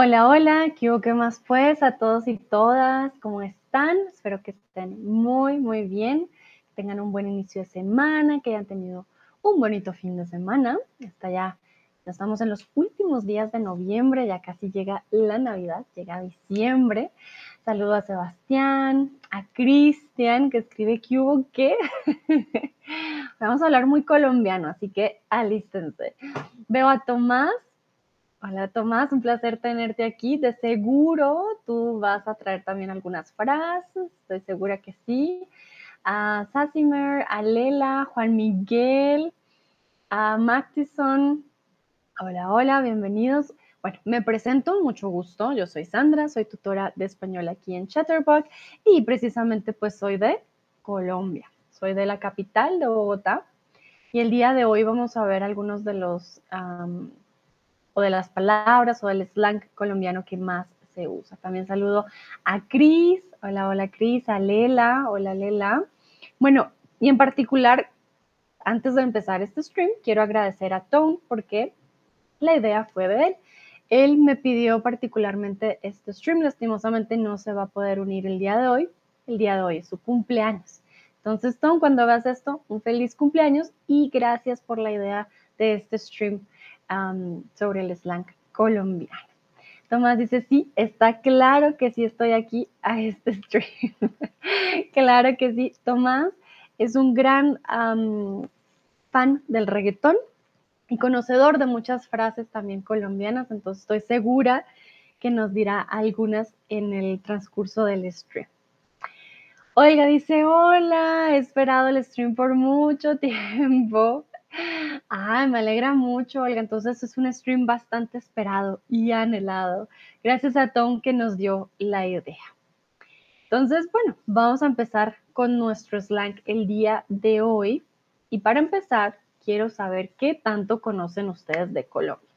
Hola, hola, ¿qué más pues a todos y todas? ¿Cómo están? Espero que estén muy, muy bien, que tengan un buen inicio de semana, que hayan tenido un bonito fin de semana. Hasta ya, ya estamos en los últimos días de noviembre, ya casi llega la Navidad, llega diciembre. Saludo a Sebastián, a Cristian, que escribe que hubo qué. Vamos a hablar muy colombiano, así que alístense. Veo a Tomás, Hola Tomás, un placer tenerte aquí. De seguro tú vas a traer también algunas frases, estoy segura que sí. A Sassimer, a Lela, Juan Miguel, a Mactison. Hola, hola, bienvenidos. Bueno, me presento, mucho gusto. Yo soy Sandra, soy tutora de español aquí en Chatterbox y precisamente pues soy de Colombia. Soy de la capital de Bogotá y el día de hoy vamos a ver algunos de los o de las palabras o del slang colombiano que más se usa. También saludo a Cris, hola, hola Cris, a Lela, hola Lela. Bueno, y en particular, antes de empezar este stream, quiero agradecer a Tom porque la idea fue de él. Él me pidió particularmente este stream, lastimosamente no se va a poder unir el día de hoy. El día de hoy es su cumpleaños. Entonces, Tom, cuando hagas esto, un feliz cumpleaños y gracias por la idea de este stream sobre el slang colombiano. Tomás dice, sí, está claro que sí estoy aquí a este stream. claro que sí. Tomás es un gran fan del reggaetón y conocedor de muchas frases también colombianas, entonces estoy segura que nos dirá algunas en el transcurso del stream. Oiga, dice, hola, he esperado el stream por mucho tiempo. Ah, me alegra mucho, Olga. Entonces es un stream bastante esperado y anhelado. Gracias a Tom que nos dio la idea. Entonces, bueno, vamos a empezar con nuestro slang el día de hoy. Y para empezar, quiero saber qué tanto conocen ustedes de Colombia.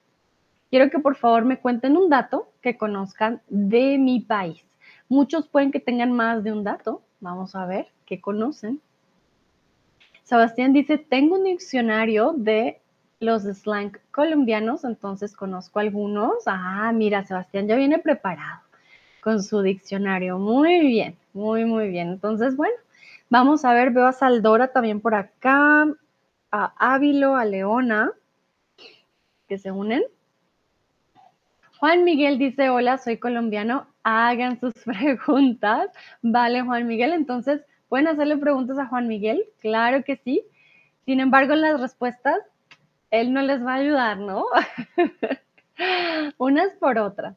Quiero que por favor me cuenten un dato que conozcan de mi país. Muchos pueden que tengan más de un dato. Vamos a ver qué conocen. Sebastián dice, tengo un diccionario de los slang colombianos, entonces conozco algunos. Ah, mira, Sebastián ya viene preparado con su diccionario. Muy bien, muy, muy bien. Entonces, bueno, vamos a ver, veo a Saldora también por acá, a Ávilo, a Leona, que se unen. Juan Miguel dice, hola, soy colombiano, hagan sus preguntas. Vale, Juan Miguel, entonces ¿Pueden hacerle preguntas a Juan Miguel? Claro que sí. Sin embargo, en las respuestas, él no les va a ayudar, ¿no? Unas por otras.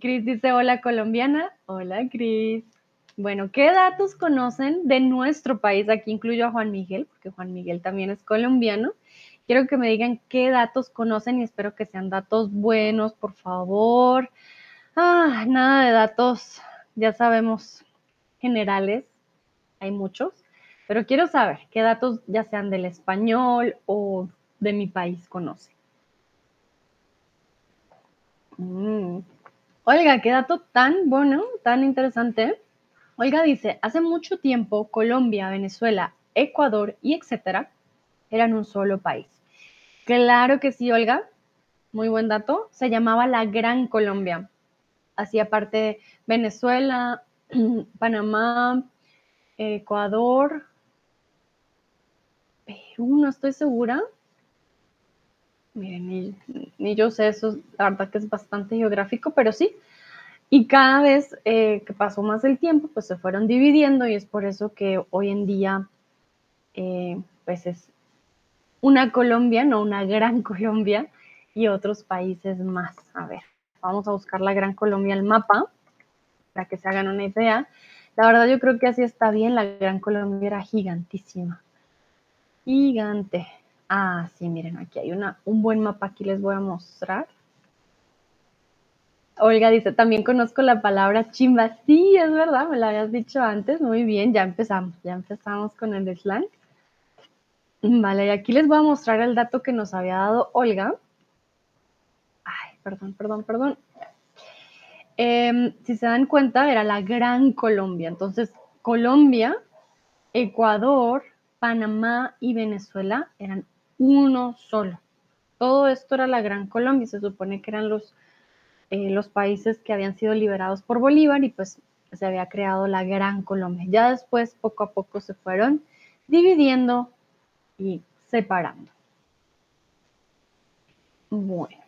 Cris dice, hola colombiana. Hola, Cris. Bueno, ¿qué datos conocen de nuestro país? Aquí incluyo a Juan Miguel, porque Juan Miguel también es colombiano. Quiero que me digan qué datos conocen y espero que sean datos buenos, por favor. Ah, nada de datos, ya sabemos, generales, hay muchos, pero quiero saber qué datos, ya sean del español o de mi país, conoce. Mm. Olga, qué dato tan bueno, tan interesante. Olga dice, hace mucho tiempo Colombia, Venezuela, Ecuador y etcétera eran un solo país. Claro que sí, Olga. Muy buen dato. Se llamaba la Gran Colombia. Hacía parte de Venezuela, Panamá, Ecuador, Perú, no estoy segura. Miren, ni, yo sé eso, la verdad que es bastante geográfico, pero sí. Y cada vez eh, que pasó más el tiempo, pues se fueron dividiendo y es por eso que hoy en día, eh, pues es una Colombia, no una gran Colombia, y otros países más. A ver, vamos a buscar la Gran Colombia, el mapa para que se hagan una idea. La verdad yo creo que así está bien, la Gran Colombia era gigantísima. Gigante. Ah, sí, miren, aquí hay una, un buen mapa, aquí les voy a mostrar. Olga dice, también conozco la palabra chimba. Sí, es verdad, me la habías dicho antes. Muy bien, ya empezamos, ya empezamos con el slang. Vale, y aquí les voy a mostrar el dato que nos había dado Olga. Ay, perdón, perdón, perdón. Em, si se dan cuenta, era la Gran Colombia. Entonces, Colombia, Ecuador, Panamá y Venezuela eran uno solo. Todo esto era la Gran Colombia. Se supone que eran los, eh, los países que habían sido liberados por Bolívar y pues se había creado la Gran Colombia. Ya después, poco a poco, se fueron dividiendo y separando. Bueno,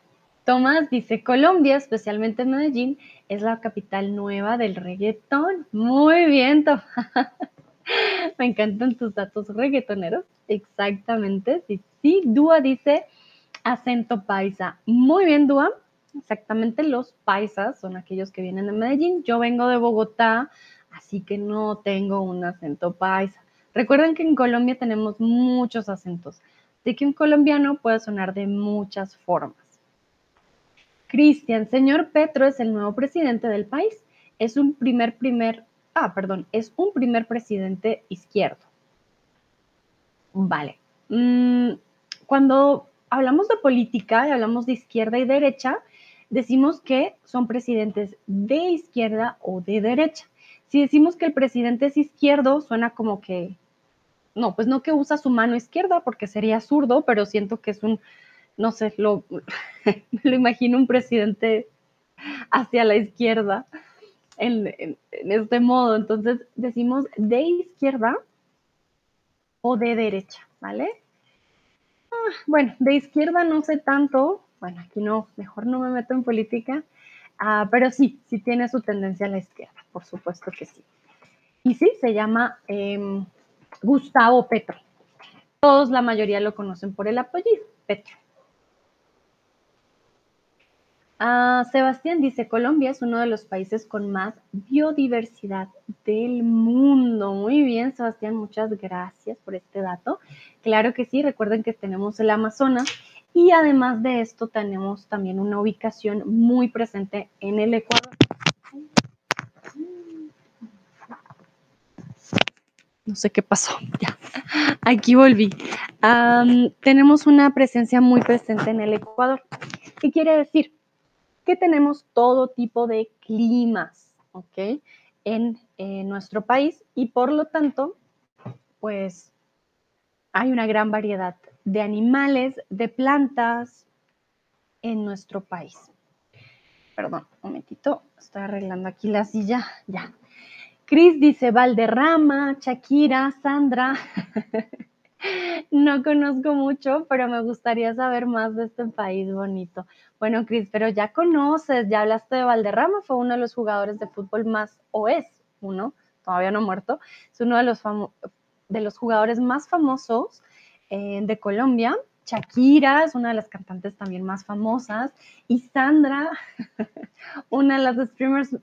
Tomás dice, Colombia, especialmente Medellín, es la capital nueva del reggaetón. Muy bien, Tomás. Me encantan tus datos reggaetoneros. Exactamente. Sí, sí. Dúa dice acento paisa. Muy bien, Dúa. Exactamente, los paisas son aquellos que vienen de Medellín. Yo vengo de Bogotá, así que no tengo un acento paisa. Recuerden que en Colombia tenemos muchos acentos, de que un colombiano puede sonar de muchas formas. Cristian, señor Petro es el nuevo presidente del país. Es un primer, primer, ah, perdón, es un primer presidente izquierdo. Vale. Mm, cuando hablamos de política y hablamos de izquierda y derecha, decimos que son presidentes de izquierda o de derecha. Si decimos que el presidente es izquierdo, suena como que no, pues no que usa su mano izquierda porque sería zurdo, pero siento que es un, no sé, lo, lo imagino un presidente hacia la izquierda en, este modo. Entonces decimos de izquierda o de derecha, ¿vale? Ah, bueno, de izquierda no sé tanto, bueno, aquí no, mejor no me meto en política, ah, pero sí, sí tiene su tendencia a la izquierda, por supuesto que sí. Y sí, se llama em, Gustavo Petro. Todos, la mayoría lo conocen por el apellido, Petro. Ah, Sebastián dice, Colombia es uno de los países con más biodiversidad del mundo. Muy bien, Sebastián, muchas gracias por este dato. Claro que sí, recuerden que tenemos el Amazonas y además de esto tenemos también una ubicación muy presente en el Ecuador. No sé qué pasó. Ya. Aquí volví. tenemos una presencia muy presente en el Ecuador. ¿Qué quiere decir? Que tenemos todo tipo de climas, ¿ok? En, nuestro país y por lo tanto, pues hay una gran variedad de animales, de plantas en nuestro país. Perdón, un momentito, estoy arreglando aquí la silla. Ya, Cris dice Valderrama, Shakira, Sandra. no conozco mucho, pero me gustaría saber más de este país bonito. Bueno, Cris, pero ya conoces, ya hablaste de Valderrama, fue uno de los jugadores de fútbol más, o es uno, todavía no muerto, es uno de los, de los jugadores más famosos eh, de Colombia. Shakira es una de las cantantes también más famosas y Sandra, una de las streamers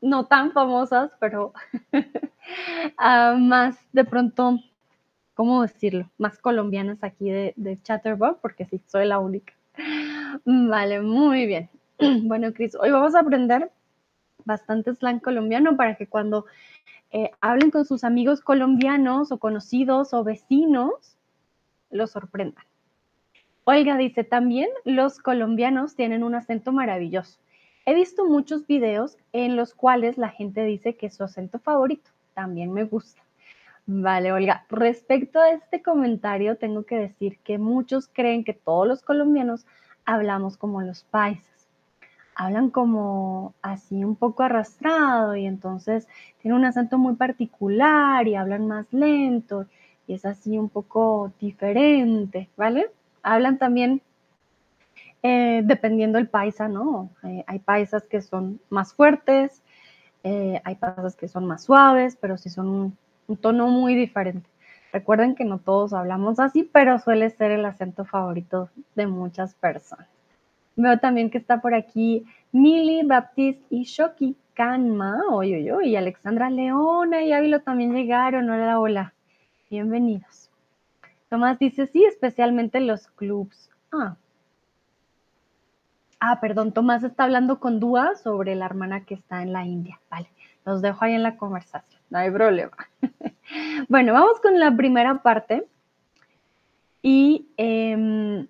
no tan famosas, pero ah, más de pronto, ¿cómo decirlo? Más colombianas aquí de, de Chatterbox, porque sí, soy la única. Vale, muy bien. Bueno, Cris, hoy vamos a aprender bastante slang colombiano para que cuando eh, hablen con sus amigos colombianos o conocidos o vecinos, los sorprendan. Olga dice, también los colombianos tienen un acento maravilloso. He visto muchos videos en los cuales la gente dice que es su acento favorito. También me gusta. Vale, Olga. Respecto a este comentario, tengo que decir que muchos creen que todos los colombianos hablamos como los paisas. Hablan como así un poco arrastrado y entonces tienen un acento muy particular y hablan más lento y es así un poco diferente, ¿vale? Hablan también eh, dependiendo el paisa, ¿no? Eh, hay paisas que son más fuertes, eh, hay paisas que son más suaves, pero sí son un, tono muy diferente. Recuerden que no todos hablamos así, pero suele ser el acento favorito de muchas personas. Veo también que está por aquí Mili, Baptiste y Shoki Kanma, oye, oye, y Alexandra Leona y Ávilo también llegaron. Hola, hola. Bienvenidos. Tomás dice, sí, especialmente los clubs. Ah, Ah, perdón, Tomás está hablando con Dúa sobre la hermana que está en la India. Vale, los dejo ahí en la conversación, no hay problema. bueno, vamos con la primera parte. Y em,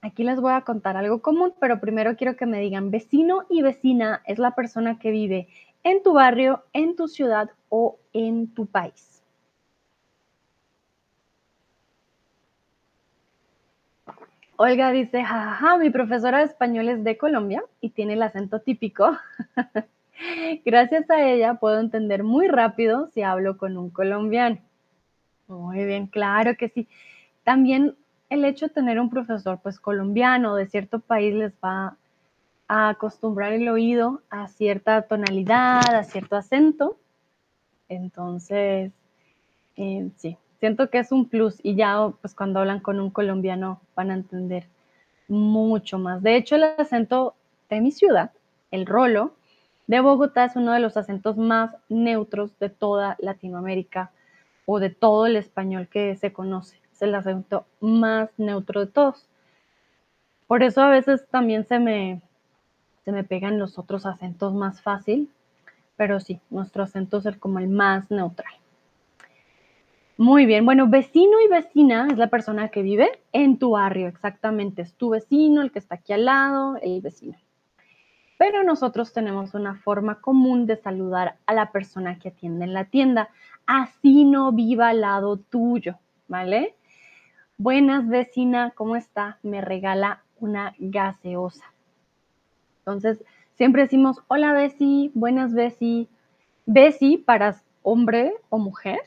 aquí les voy a contar algo común, pero primero quiero que me digan, vecino y vecina es la persona que vive en tu barrio, en tu ciudad o en tu país. Olga dice, jajaja, mi profesora de español es de Colombia y tiene el acento típico. Gracias a ella puedo entender muy rápido si hablo con un colombiano. Muy bien, claro que sí. También el hecho de tener un profesor pues colombiano de cierto país les va a acostumbrar el oído a cierta tonalidad, a cierto acento. Entonces, eh, sí, siento que es un plus y ya pues cuando hablan con un colombiano van a entender mucho más. De hecho, el acento de mi ciudad, el rolo, de Bogotá es uno de los acentos más neutros de toda Latinoamérica o de todo el español que se conoce. Es el acento más neutro de todos. Por eso a veces también se me, se me pegan los otros acentos más fácil, pero sí, nuestro acento es el, como el más neutral. Muy bien, bueno, vecino y vecina es la persona que vive en tu barrio, exactamente, es tu vecino, el que está aquí al lado, el vecino pero nosotros tenemos una forma común de saludar a la persona que atiende en la tienda, así no viva al lado tuyo, ¿vale? Buenas vecina, ¿cómo está? Me regala una gaseosa. Entonces, siempre decimos, hola Besi, buenas Besi. Besi para hombre o mujer.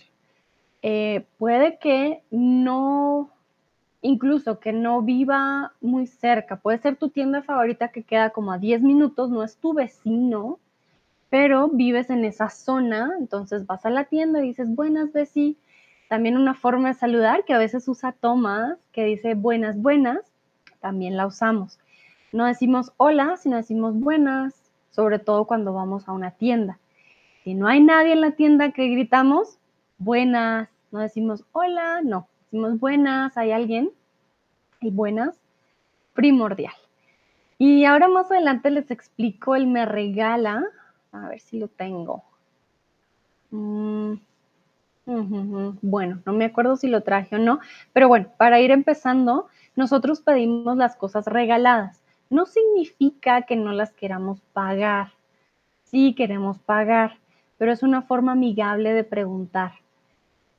Eh, puede que no incluso que no viva muy cerca. Puede ser tu tienda favorita que queda como a 10 minutos, no es tu vecino, pero vives en esa zona, entonces vas a la tienda y dices, buenas, Bessie. También una forma de saludar que a veces usa Tomás, que dice buenas, buenas, también la usamos. No decimos hola, sino decimos buenas, sobre todo cuando vamos a una tienda. Si no hay nadie en la tienda que gritamos, buenas, no decimos hola, no, decimos buenas, hay alguien, y buenas, primordial. Y ahora más adelante les explico el me regala, a ver si lo tengo. Mm, bueno, no me acuerdo si lo traje o no, pero bueno, para ir empezando, nosotros pedimos las cosas regaladas. No significa que no las queramos pagar. Sí queremos pagar, pero es una forma amigable de preguntar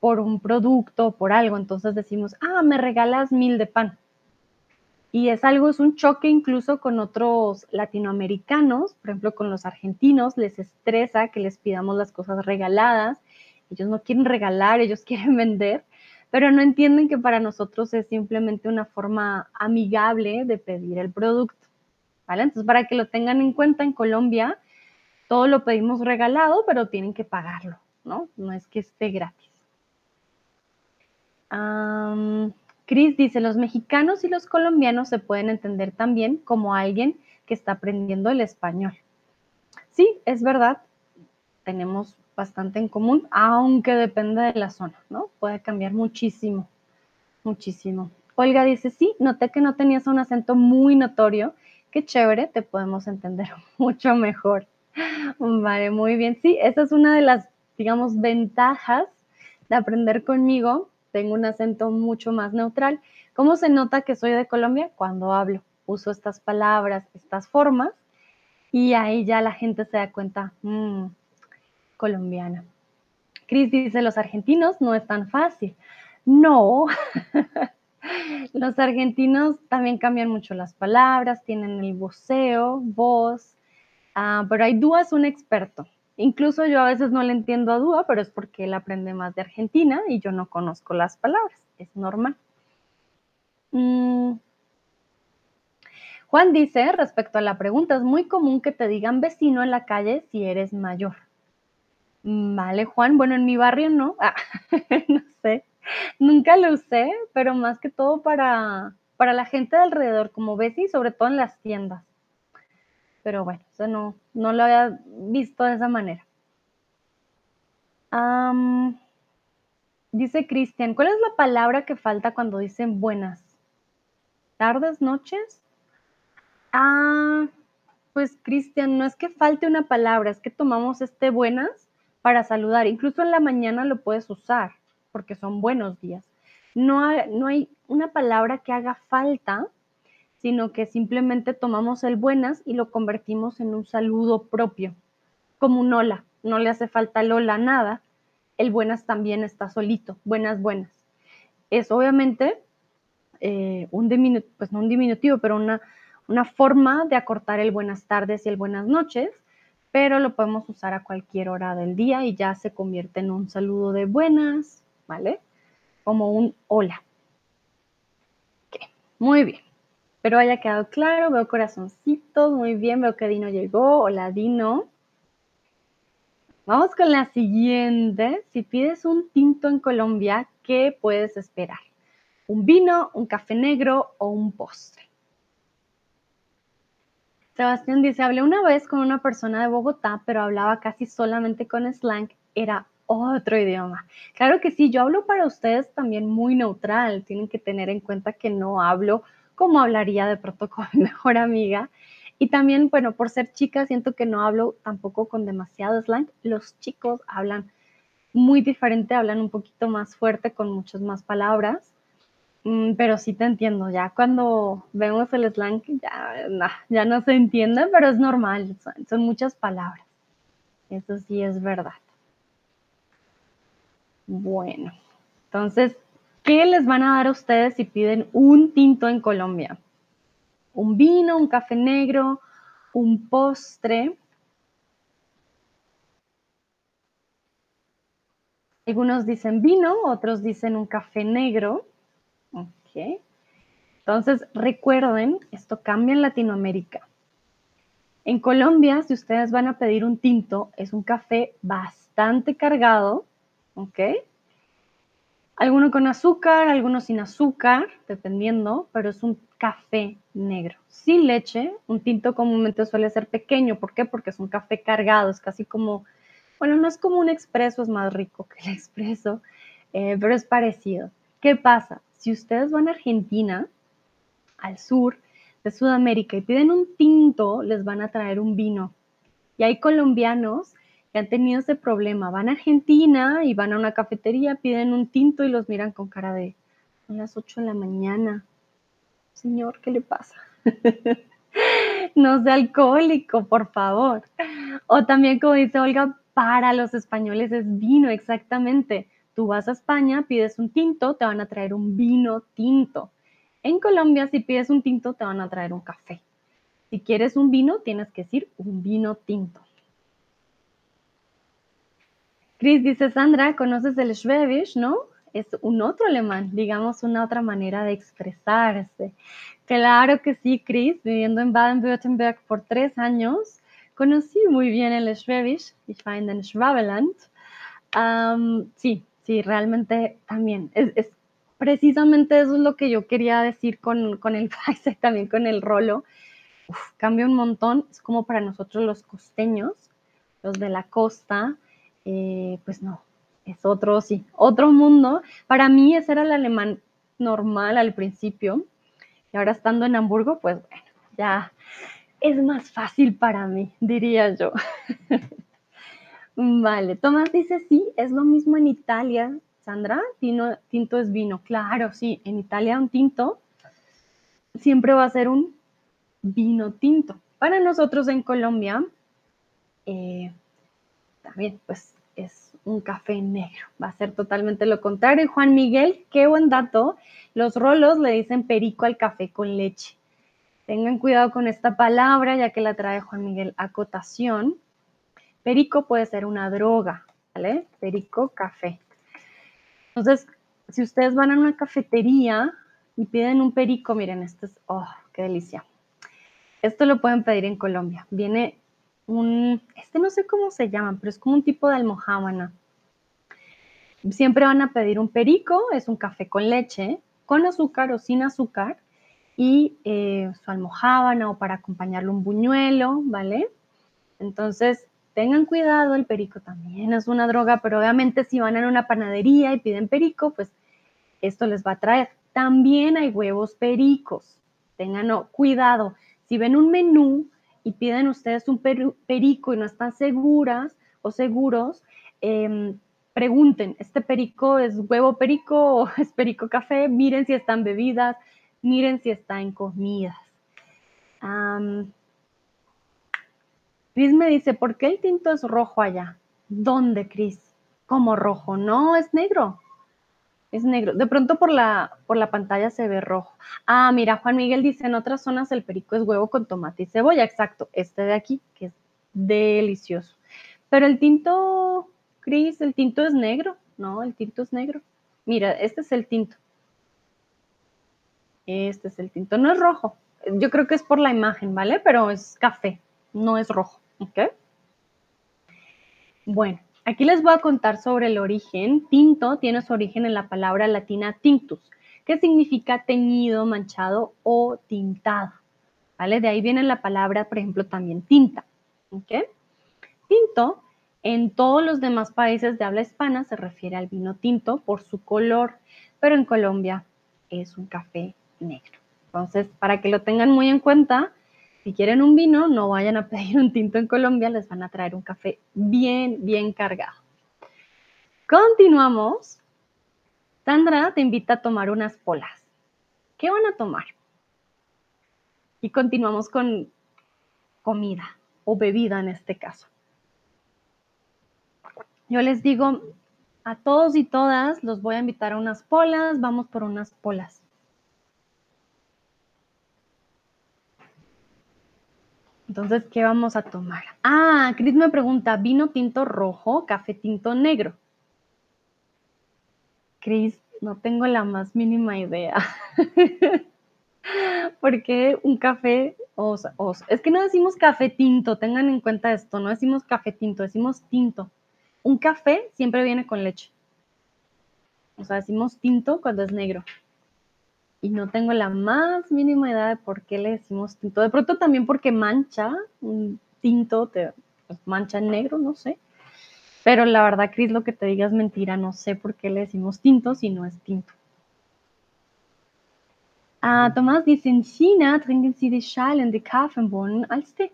por un producto, por algo, entonces decimos, ah, me regalas mil de pan. Y es algo, es un choque incluso con otros latinoamericanos, por ejemplo, con los argentinos, les estresa que les pidamos las cosas regaladas, ellos no quieren regalar, ellos quieren vender, pero no entienden que para nosotros es simplemente una forma amigable de pedir el producto. ¿Vale? Entonces, para que lo tengan en cuenta, en Colombia todo lo pedimos regalado, pero tienen que pagarlo, ¿no? No es que esté gratis. Cris dice, los mexicanos y los colombianos se pueden entender también como alguien que está aprendiendo el español. Sí, es verdad, tenemos bastante en común, aunque depende de la zona, ¿no? Puede cambiar muchísimo, muchísimo. Olga dice, sí, noté que no tenías un acento muy notorio. Qué chévere, te podemos entender mucho mejor. Vale, muy bien. Sí, esa es una de las, digamos, ventajas de aprender conmigo, tengo un acento mucho más neutral. ¿Cómo se nota que soy de Colombia? Cuando hablo, uso estas palabras, estas formas, y ahí ya la gente se da cuenta, mmm, colombiana. Cris dice, los argentinos no es tan fácil. No, los argentinos también cambian mucho las palabras, tienen el voceo, voz, ah, pero hay es un experto. Incluso yo a veces no le entiendo a Dúa, pero es porque él aprende más de Argentina y yo no conozco las palabras. Es normal. Mm. Juan dice, respecto a la pregunta, es muy común que te digan vecino en la calle si eres mayor. Mm, vale, Juan. Bueno, en mi barrio no. Ah, no sé. Nunca lo usé, pero más que todo para, para la gente de alrededor, como y sobre todo en las tiendas pero bueno, eso no, no lo había visto de esa manera. dice Cristian, ¿cuál es la palabra que falta cuando dicen buenas? ¿Tardes, noches? Ah, pues Cristian, no es que falte una palabra, es que tomamos este buenas para saludar. Incluso en la mañana lo puedes usar porque son buenos días. No no hay una palabra que haga falta sino que simplemente tomamos el buenas y lo convertimos en un saludo propio, como un hola. No le hace falta el hola nada. El buenas también está solito. Buenas, buenas. Es obviamente eh, un diminutivo, pues no un diminutivo, pero una, una forma de acortar el buenas tardes y el buenas noches, pero lo podemos usar a cualquier hora del día y ya se convierte en un saludo de buenas, ¿vale? Como un hola. Muy bien. Espero haya quedado claro. Veo corazoncitos. Muy bien. Veo que Dino llegó. Hola, Dino. Vamos con la siguiente. Si pides un tinto en Colombia, ¿qué puedes esperar? ¿Un vino, un café negro o un postre? Sebastián dice, hablé una vez con una persona de Bogotá, pero hablaba casi solamente con slang. Era otro idioma. Claro que sí, yo hablo para ustedes también muy neutral. Tienen que tener en cuenta que no hablo como hablaría de pronto mi mejor amiga. Y también, bueno, por ser chica, siento que no hablo tampoco con demasiado slang. Los chicos hablan muy diferente, hablan un poquito más fuerte, con muchas más palabras. Mm, pero sí te entiendo, ya cuando vemos el slang ya, ya no se entiende, pero es normal, son muchas palabras. Eso sí es verdad. Bueno, entonces, ¿qué les van a dar a ustedes si piden un tinto en Colombia? Un vino, un café negro, un postre. Algunos dicen vino, otros dicen un café negro. Ok. Entonces, recuerden, esto cambia en Latinoamérica. En Colombia, si ustedes van a pedir un tinto, es un café bastante cargado, ¿ok? Alguno con azúcar, algunos sin azúcar, dependiendo, pero es un café negro. Sin leche, un tinto comúnmente suele ser pequeño. ¿Por qué? Porque es un café cargado, es casi como, bueno, no es como un expreso, es más rico que el expreso, eh, pero es parecido. ¿Qué pasa? Si ustedes van a Argentina, al sur de Sudamérica, y piden un tinto, les van a traer un vino. Y hay colombianos que han tenido ese problema. Van a Argentina y van a una cafetería, piden un tinto y los miran con cara de, son las 8 de la mañana. Señor, ¿qué le pasa? no sea alcohólico, por favor. O también, como dice Olga, para los españoles es vino, exactamente. Tú vas a España, pides un tinto, te van a traer un vino tinto. En Colombia, si pides un tinto, te van a traer un café. Si quieres un vino, tienes que decir un vino tinto. Chris dice, Sandra, ¿conoces el Schwäbisch, no? Es un otro alemán, digamos, una otra manera de expresarse. Claro que sí, Chris, viviendo en Baden-Württemberg por tres años, conocí muy bien el Schwäbisch, ich war in den Schwabeland. sí, sí, realmente también. Es, precisamente eso es lo que yo quería decir con, con el país, también con el rolo. cambia un montón, es como para nosotros los costeños, los de la costa, eh, pues no, es otro, sí, otro mundo. Para mí ese era el alemán normal al principio y ahora estando en Hamburgo, pues bueno, ya es más fácil para mí, diría yo. vale, Tomás dice, sí, es lo mismo en Italia. Sandra, tinto es vino. Claro, sí, en Italia un tinto siempre va a ser un vino tinto. Para nosotros en Colombia, eh, también, pues es un café negro. Va a ser totalmente lo contrario. Y Juan Miguel, qué buen dato. Los rolos le dicen perico al café con leche. Tengan cuidado con esta palabra, ya que la trae Juan Miguel acotación. Perico puede ser una droga, ¿vale? Perico, café. Entonces, si ustedes van a una cafetería y piden un perico, miren, esto es, oh, qué delicia. Esto lo pueden pedir en Colombia. Viene un, este no sé cómo se llama, pero es como un tipo de almohábana. Siempre van a pedir un perico, es un café con leche, con azúcar o sin azúcar, y eh, su almohábana o para acompañarlo un buñuelo, ¿vale? Entonces, tengan cuidado, el perico también es una droga, pero obviamente si van a una panadería y piden perico, pues esto les va a traer. También hay huevos pericos. Tengan cuidado. Si ven un menú y piden ustedes un perico y no están seguras o seguros, em, pregunten, ¿este perico es huevo perico o es perico café? Miren si están bebidas, miren si está en comidas. Cris me dice, ¿por qué el tinto es rojo allá? ¿Dónde, Cris? ¿Cómo rojo? No, es negro. Es negro. De pronto por la, por la pantalla se ve rojo. Ah, mira, Juan Miguel dice, en otras zonas el perico es huevo con tomate y cebolla. Exacto, este de aquí, que es delicioso. Pero el tinto, Cris, el tinto es negro. No, el tinto es negro. Mira, este es el tinto. Este es el tinto. No es rojo. Yo creo que es por la imagen, ¿vale? Pero es café, no es rojo. ¿Ok? Bueno, Aquí les voy a contar sobre el origen. Tinto tiene su origen en la palabra latina tinctus, que significa teñido, manchado o tintado. ¿Vale? De ahí viene la palabra, por ejemplo, también tinta. ¿Ok? Tinto en todos los demás países de habla hispana se refiere al vino tinto por su color, pero en Colombia es un café negro. Entonces, para que lo tengan muy en cuenta, si quieren un vino, no vayan a pedir un tinto en Colombia, les van a traer un café bien, bien cargado. Continuamos. Sandra te invita a tomar unas polas. ¿Qué van a tomar? Y continuamos con comida o bebida en este caso. Yo les digo a todos y todas, los voy a invitar a unas polas, vamos por unas polas. Entonces, ¿qué vamos a tomar? Ah, Cris me pregunta, ¿vino tinto rojo, café tinto negro? Cris, no tengo la más mínima idea. Porque un café, o, es que no decimos café tinto, tengan en cuenta esto, no decimos café tinto, decimos tinto. Un café siempre viene con leche. O sea, decimos tinto cuando es negro y no tengo la más mínima idea de por qué le decimos tinto. De pronto también porque mancha, un tinto te pues, mancha en negro, no sé. Pero la verdad, Cris, lo que te diga es mentira. No sé por qué le decimos tinto si no es tinto. Ah, Tomás dice, en China trinken sie die Schalen de Kaffeebohnen als Tee.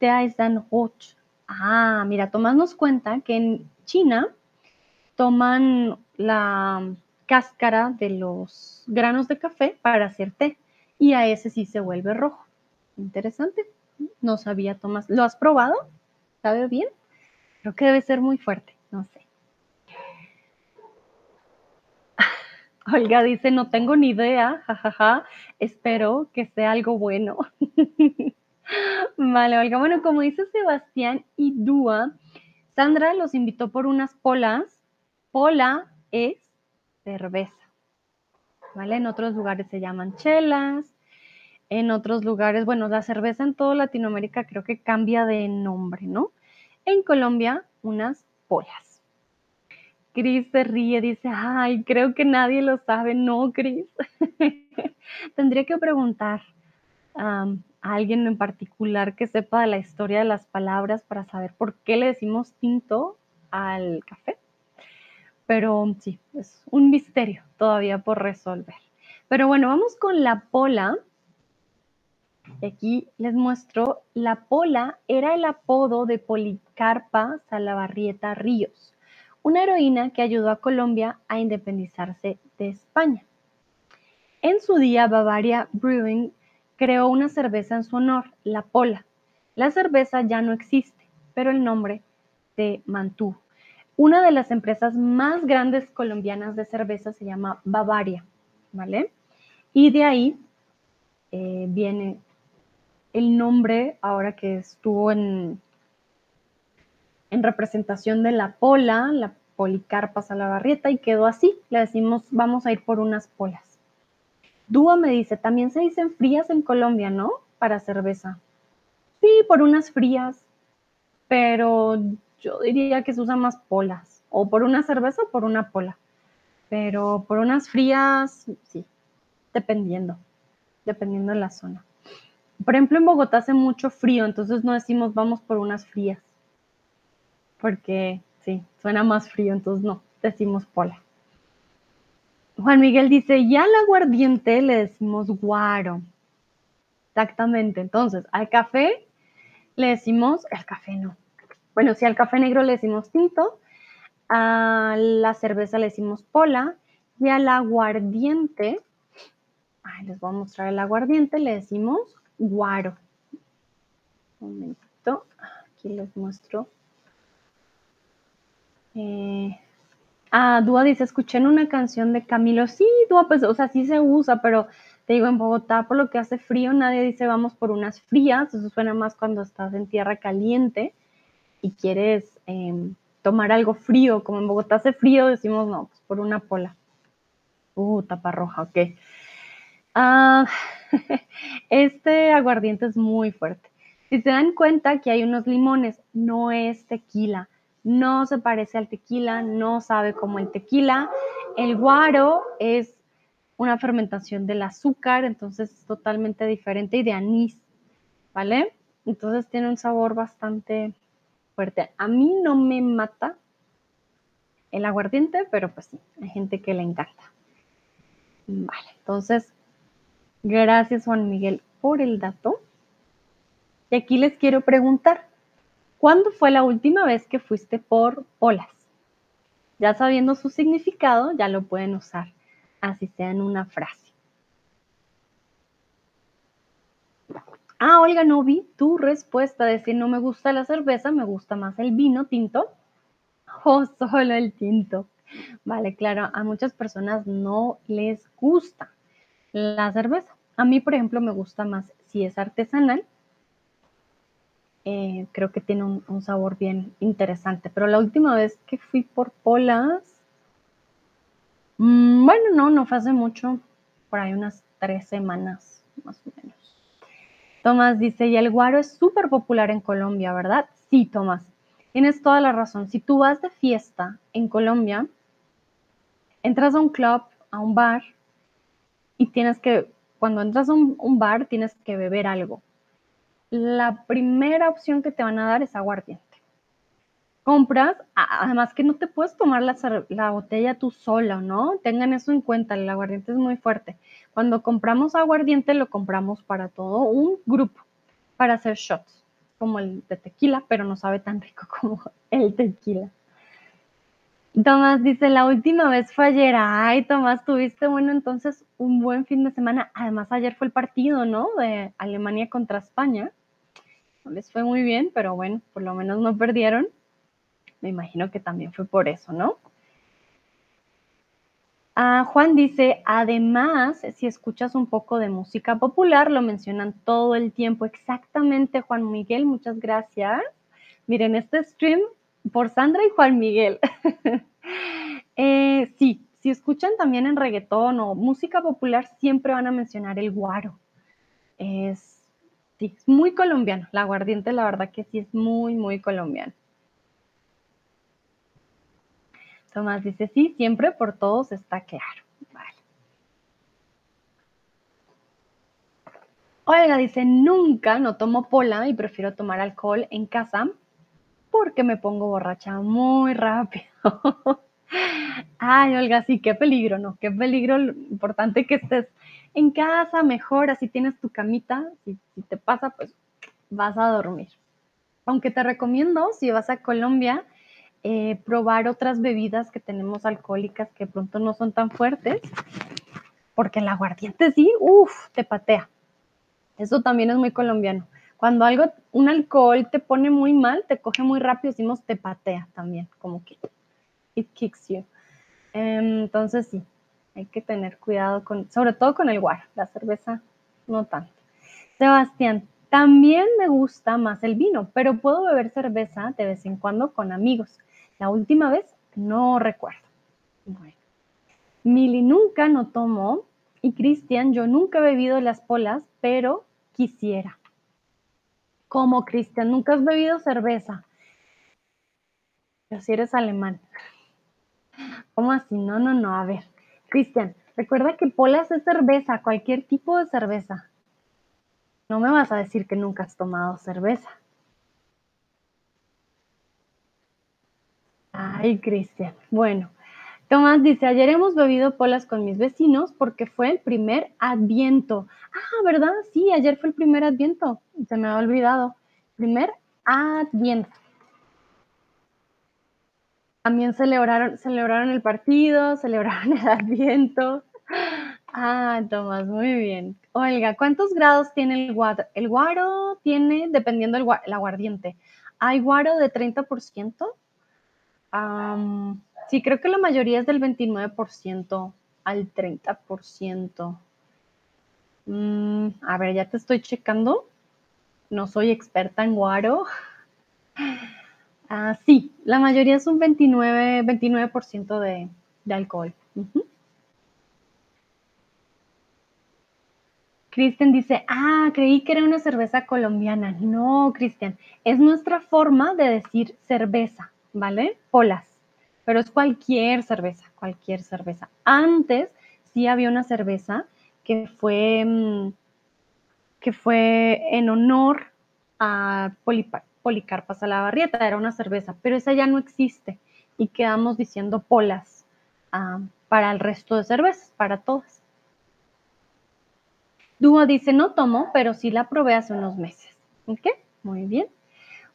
Der ist dann rot. Ah, mira, Tomás nos cuenta que en China toman la cáscara de los granos de café para hacer té y a ese sí se vuelve rojo. Interesante. No sabía, Tomás. ¿Lo has probado? ¿Sabe bien? Creo que debe ser muy fuerte, no sé. Olga dice, no tengo ni idea, jajaja, espero que sea algo bueno. vale, Olga, bueno, como dice Sebastián y Dúa, Sandra los invitó por unas polas. Pola es cerveza. ¿Vale? En otros lugares se llaman chelas, en otros lugares, bueno, la cerveza en toda Latinoamérica creo que cambia de nombre, ¿no? En Colombia, unas polas. Cris se ríe, dice, ay, creo que nadie lo sabe. No, Cris. Tendría que preguntar a alguien en particular que sepa de la historia de las palabras para saber por qué le decimos tinto al café pero sí, es un misterio todavía por resolver. Pero bueno, vamos con la pola. Aquí les muestro, la pola era el apodo de Policarpa Salabarrieta Ríos, una heroína que ayudó a Colombia a independizarse de España. En su día, Bavaria Brewing creó una cerveza en su honor, la Pola. La cerveza ya no existe, pero el nombre se mantuvo. Una de las empresas más grandes colombianas de cerveza se llama Bavaria, ¿vale? Y de ahí eh, viene el nombre, ahora que estuvo en, en representación de la pola, la Policarpa Salabarrieta, y quedó así. Le decimos, vamos a ir por unas polas. Dúa me dice, también se dicen frías en Colombia, ¿no? Para cerveza. Sí, por unas frías, pero yo diría que se usan más polas, o por una cerveza o por una pola. Pero por unas frías, sí, dependiendo, dependiendo de la zona. Por ejemplo, en Bogotá hace mucho frío, entonces no decimos vamos por unas frías, porque sí, suena más frío, entonces no, decimos pola. Juan Miguel dice, ya al aguardiente le decimos guaro. Exactamente, entonces al café le decimos, el café no, bueno, si al café negro le decimos tinto, a la cerveza le decimos pola y al aguardiente, les voy a mostrar el aguardiente, le decimos guaro. Un momentito, aquí les muestro. Eh, Ah, Dúa dice, escuché en una canción de Camilo. Sí, Dúa, pues, o sea, sí se usa, pero te digo, en Bogotá, por lo que hace frío, nadie dice vamos por unas frías. Eso suena más cuando estás en tierra caliente y quieres em, tomar algo frío. Como en Bogotá hace frío, decimos no, pues por una pola. Uh, tapa roja, ok. Ah, este aguardiente es muy fuerte. Si se dan cuenta que hay unos limones, no es tequila no se parece al tequila, no sabe como el tequila. El guaro es una fermentación del azúcar, entonces es totalmente diferente y de anís, ¿vale? Entonces tiene un sabor bastante A mí no me mata el aguardiente, pero pues sí, hay gente que le encanta. Vale, entonces, gracias Juan Miguel por el dato. Y aquí les quiero preguntar, ¿Cuándo fue la última vez que fuiste por polas? Ya sabiendo su significado, ya lo pueden usar, así sea en una frase. Ah, Olga, no vi tu respuesta. Decir, no me gusta la cerveza, me gusta más el vino tinto o solo el tinto. Vale, claro, a muchas personas no les gusta la cerveza. A mí, por ejemplo, me gusta más si es artesanal eh, creo que tiene un, sabor bien interesante. Pero la última vez que fui por polas, mm, bueno, no, no fue hace mucho, por ahí unas tres semanas más o menos. Tomás dice, y el guaro es súper popular en Colombia, ¿verdad? Sí, Tomás, tienes toda la razón. Si tú vas de fiesta en Colombia, entras a un club, a un bar, y tienes que, cuando entras a un bar, tienes que beber algo la primera opción que te van a dar es aguardiente. Compras, además que no te puedes tomar la, botella tú sola, ¿no? Tengan eso en cuenta, el aguardiente es muy fuerte. Cuando compramos aguardiente lo compramos para todo un grupo, para hacer shots, como el de tequila, pero no sabe tan rico como el tequila. Tomás dice, la última vez fue ayer. Ay, Tomás, tuviste, bueno, entonces un buen fin de semana. Además, ayer fue el partido, ¿no? De Alemania contra España. No les fue muy bien, pero bueno, por lo menos no perdieron. Me imagino que también fue por eso, ¿no? Ah, Juan dice, además, si escuchas un poco de música popular, lo mencionan todo el tiempo. Exactamente, Juan Miguel, muchas gracias. Miren, este stream por Sandra y Juan Miguel. Eh, sí, si escuchan también en reggaetón o música popular, siempre van a mencionar el guaro. Es muy colombiano. La aguardiente, la verdad que sí es muy, muy colombiano. Tomás dice, sí, siempre por todos está claro. Vale. Oiga, dice, nunca no tomo pola y prefiero tomar alcohol en casa porque me pongo borracha muy rápido. Ay, Olga, sí, qué peligro, ¿no? Qué peligro, importante que estés en casa, mejor, así tienes tu camita, si, te pasa, pues vas a dormir. Aunque te recomiendo, si vas a Colombia, eh, probar otras bebidas que tenemos alcohólicas que pronto no son tan fuertes, porque el aguardiente sí, uff, te patea. Eso también es muy colombiano. Cuando algo, un alcohol te pone muy mal, te coge muy rápido, decimos te patea también, como que it kicks you. Em, entonces sí, hay que tener cuidado con, sobre todo con el guar, la cerveza no tanto. Sebastián, también me gusta más el vino, pero puedo beber cerveza de vez en cuando con amigos. La última vez no recuerdo. Bueno. Mili nunca no tomo y Cristian, yo nunca he bebido las polas, pero quisiera. Como Cristian, nunca has bebido cerveza. Pero si eres alemán. ¿Cómo así? No, no, no. A ver, Cristian, recuerda que Polas es cerveza, cualquier tipo de cerveza. No me vas a decir que nunca has tomado cerveza. Ay, Cristian. Bueno, Tomás dice, ayer hemos bebido polas con mis vecinos porque fue el primer adviento. Ah, ¿verdad? Sí, ayer fue el primer adviento. Se me ha olvidado. Primer adviento. También celebraron, celebraron el partido, celebraron el adviento. Ah, Tomás, muy bien. Olga, ¿cuántos grados tiene el guaro? El guaro tiene, dependiendo del el aguardiente, hay guaro de 30%, Sí, creo que la mayoría es del 29% al 30%. Mm, a ver, ya te estoy checando. No soy experta en guaro. Ah, sí, la mayoría es un 29, 29% de, de alcohol. Cristian dice, ah, creí que era una cerveza colombiana. No, Cristian, es nuestra forma de decir cerveza, ¿vale? Polas, pero es cualquier cerveza, cualquier cerveza. Antes sí había una cerveza que fue, mm, que fue en honor a Policarpa Salabarrieta, era una cerveza, pero esa ya no existe y quedamos diciendo polas ah, para el resto de cervezas, para todas. Dúo dice, no tomo, pero sí la probé hace unos meses. ¿Ok? Muy bien.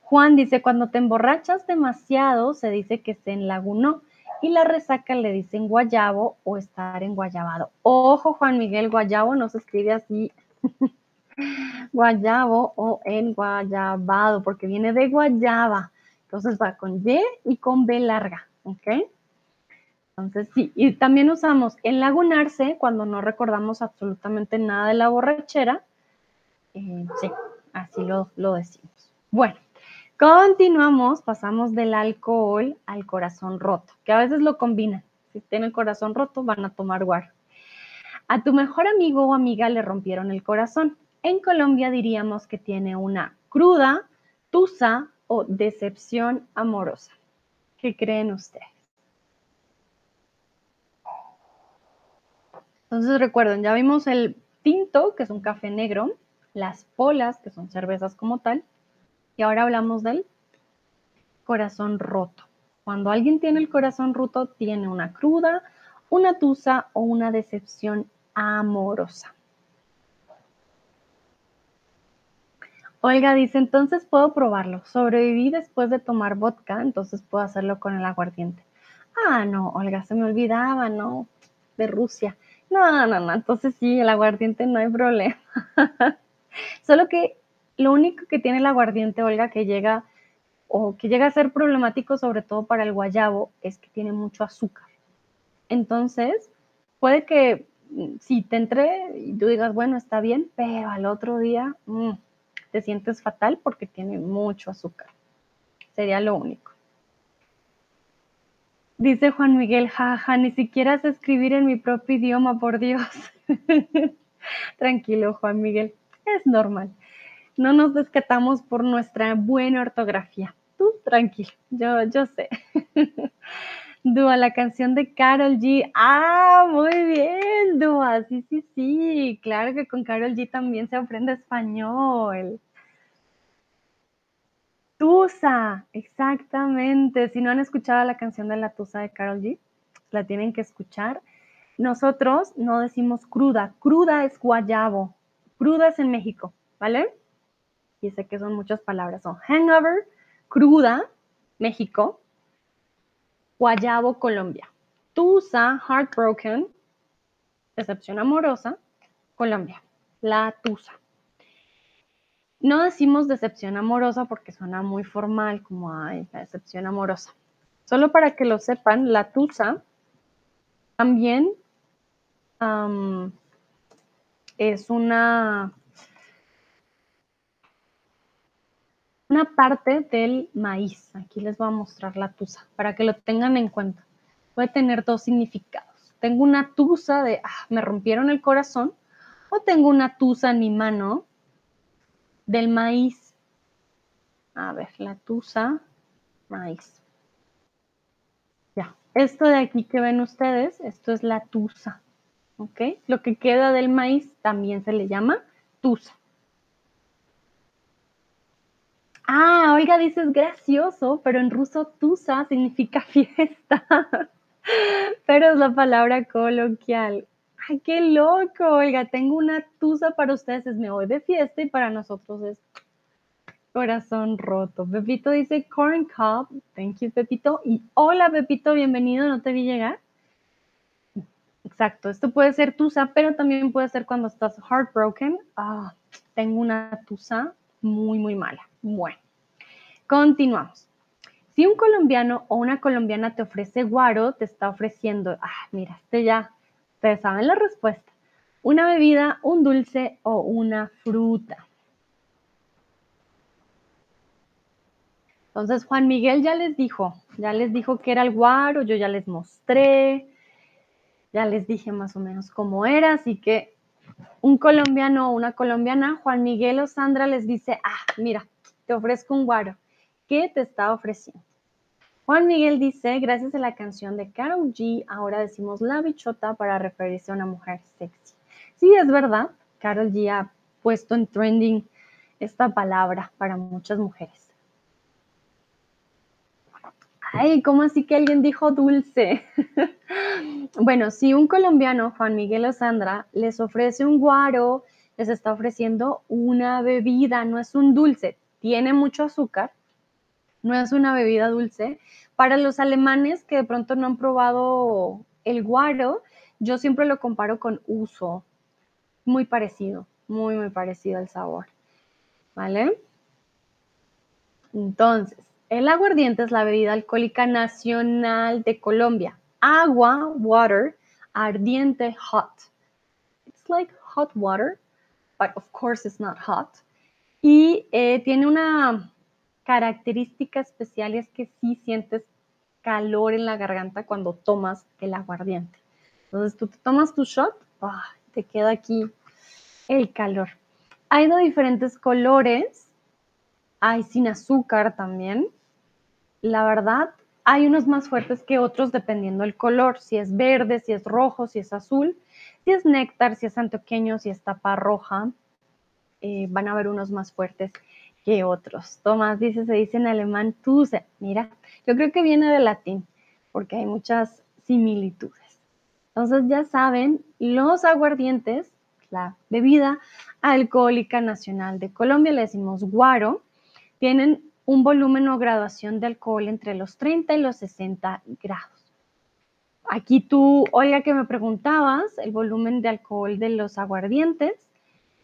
Juan dice, cuando te emborrachas demasiado, se dice que se enlagunó y la resaca le dicen guayabo o estar en guayabado. Ojo, Juan Miguel, guayabo no se escribe así. guayabo o en guayabado, porque viene de guayaba. Entonces va con Y y con B larga. ¿Ok? Entonces, sí, y también usamos enlagunarse cuando no recordamos absolutamente nada de la borrachera. Eh, sí, así lo, lo decimos. Bueno, continuamos, pasamos del alcohol al corazón roto, que a veces lo combinan. Si tienen el corazón roto, van a tomar guaro. A tu mejor amigo o amiga le rompieron el corazón. En Colombia diríamos que tiene una cruda, tusa o decepción amorosa. ¿Qué creen ustedes? Entonces recuerden, ya vimos el tinto, que es un café negro, las polas, que son cervezas como tal, y ahora hablamos del corazón roto. Cuando alguien tiene el corazón roto, tiene una cruda, una tusa o una decepción amorosa. Olga dice, entonces puedo probarlo. Sobreviví después de tomar vodka, entonces puedo hacerlo con el aguardiente. Ah, no, Olga, se me olvidaba, ¿no? De Rusia. No, no, no, entonces sí, el aguardiente no hay problema. Solo que lo único que tiene el aguardiente, Olga, que llega o que llega a ser problemático sobre todo para el guayabo, es que tiene mucho azúcar. Entonces, puede que mm, si te entre y tú digas, bueno, está bien, pero al otro día mm, te sientes fatal porque tiene mucho azúcar. Sería lo único. Dice Juan Miguel, jaja, ni siquiera sé escribir en mi propio idioma, por Dios. Tranquilo, Juan Miguel, es normal. No nos descatamos por nuestra buena ortografía. Tú tranquilo, yo, yo sé. Dua, la canción de Carol G. Ah, muy bien, Dua. Sí, sí, sí. Claro que con Carol G también se aprende español. Tusa, exactamente. Si no han escuchado la canción de la Tusa de Carol G, la tienen que escuchar. Nosotros no decimos cruda, cruda es guayabo, cruda es en México, ¿vale? Y sé que son muchas palabras, son hangover, cruda, México, guayabo, Colombia. Tusa, heartbroken, decepción amorosa, Colombia. La Tusa. No decimos decepción amorosa porque suena muy formal, como ay, la decepción amorosa. Solo para que lo sepan, la tusa también es una, una parte del maíz. Aquí les voy a mostrar la tusa para que lo tengan en cuenta. Puede tener dos significados. Tengo una tusa de, ah, me rompieron el corazón, o tengo una tusa en mi mano del maíz. A ver, la tusa, maíz. Ya, esto de aquí que ven ustedes, esto es la tusa. ¿Ok? Lo que queda del maíz también se le llama tusa. Ah, Olga dice es gracioso, pero en ruso tusa significa fiesta. pero es la palabra coloquial. ¡Ay, qué loco! Oiga, tengo una tusa para ustedes, es me voy de fiesta y para nosotros es corazón roto. Pepito dice corn cob. Thank you, Pepito. Y hola, Pepito, bienvenido. No te vi llegar. Exacto, esto puede ser tusa, pero también puede ser cuando estás heartbroken. Ah, tengo una tusa muy, muy mala. Bueno, continuamos. Si un colombiano o una colombiana te ofrece guaro, te está ofreciendo, ah, mira, este ya, ustedes saben la respuesta, una bebida, un dulce o una fruta. Entonces Juan Miguel ya les dijo, ya les dijo que era el guaro, yo ya les mostré, ya les dije más o menos cómo era, así que un colombiano o una colombiana, Juan Miguel o Sandra les dice, ah, mira, te ofrezco un guaro. ¿Qué te está ofreciendo? Juan Miguel dice, gracias a la canción de Carol G, ahora decimos la bichota para referirse a una mujer sexy. Sí, es verdad, Carol G ha puesto en trending esta palabra para muchas mujeres. Ay, ¿cómo así que alguien dijo dulce? bueno, si un colombiano, Juan Miguel o Sandra, les ofrece un guaro, les está ofreciendo una bebida, no es un dulce, tiene mucho azúcar, no es una bebida dulce. Para los alemanes que de pronto no han probado el guaro, yo siempre lo comparo con uso, muy parecido, muy, muy parecido al sabor. ¿Vale? Entonces, el aguardiente es la bebida alcohólica nacional de Colombia. Agua, water, ardiente, hot. It's like hot water, but of course it's not hot. Y eh, tiene una característica especial y es que sí sientes calor en la garganta cuando tomas el aguardiente. Entonces tú te tomas tu shot, ¡ah! te queda aquí el calor. Hay de diferentes colores, hay sin azúcar también, la verdad, hay unos más fuertes que otros dependiendo del color, si es verde, si es rojo, si es azul, si es néctar, si es antoqueño, si es tapa roja, eh, van a haber unos más fuertes que otros. Tomás dice, se dice en alemán Tuse. Mira, yo creo que viene del latín, porque hay muchas similitudes. Entonces ya saben, los aguardientes, la bebida alcohólica nacional de Colombia, le decimos guaro, tienen un volumen o graduación de alcohol entre los 30 y los 60 grados. Aquí tú, Olga, que me preguntabas, el volumen de alcohol de los aguardientes,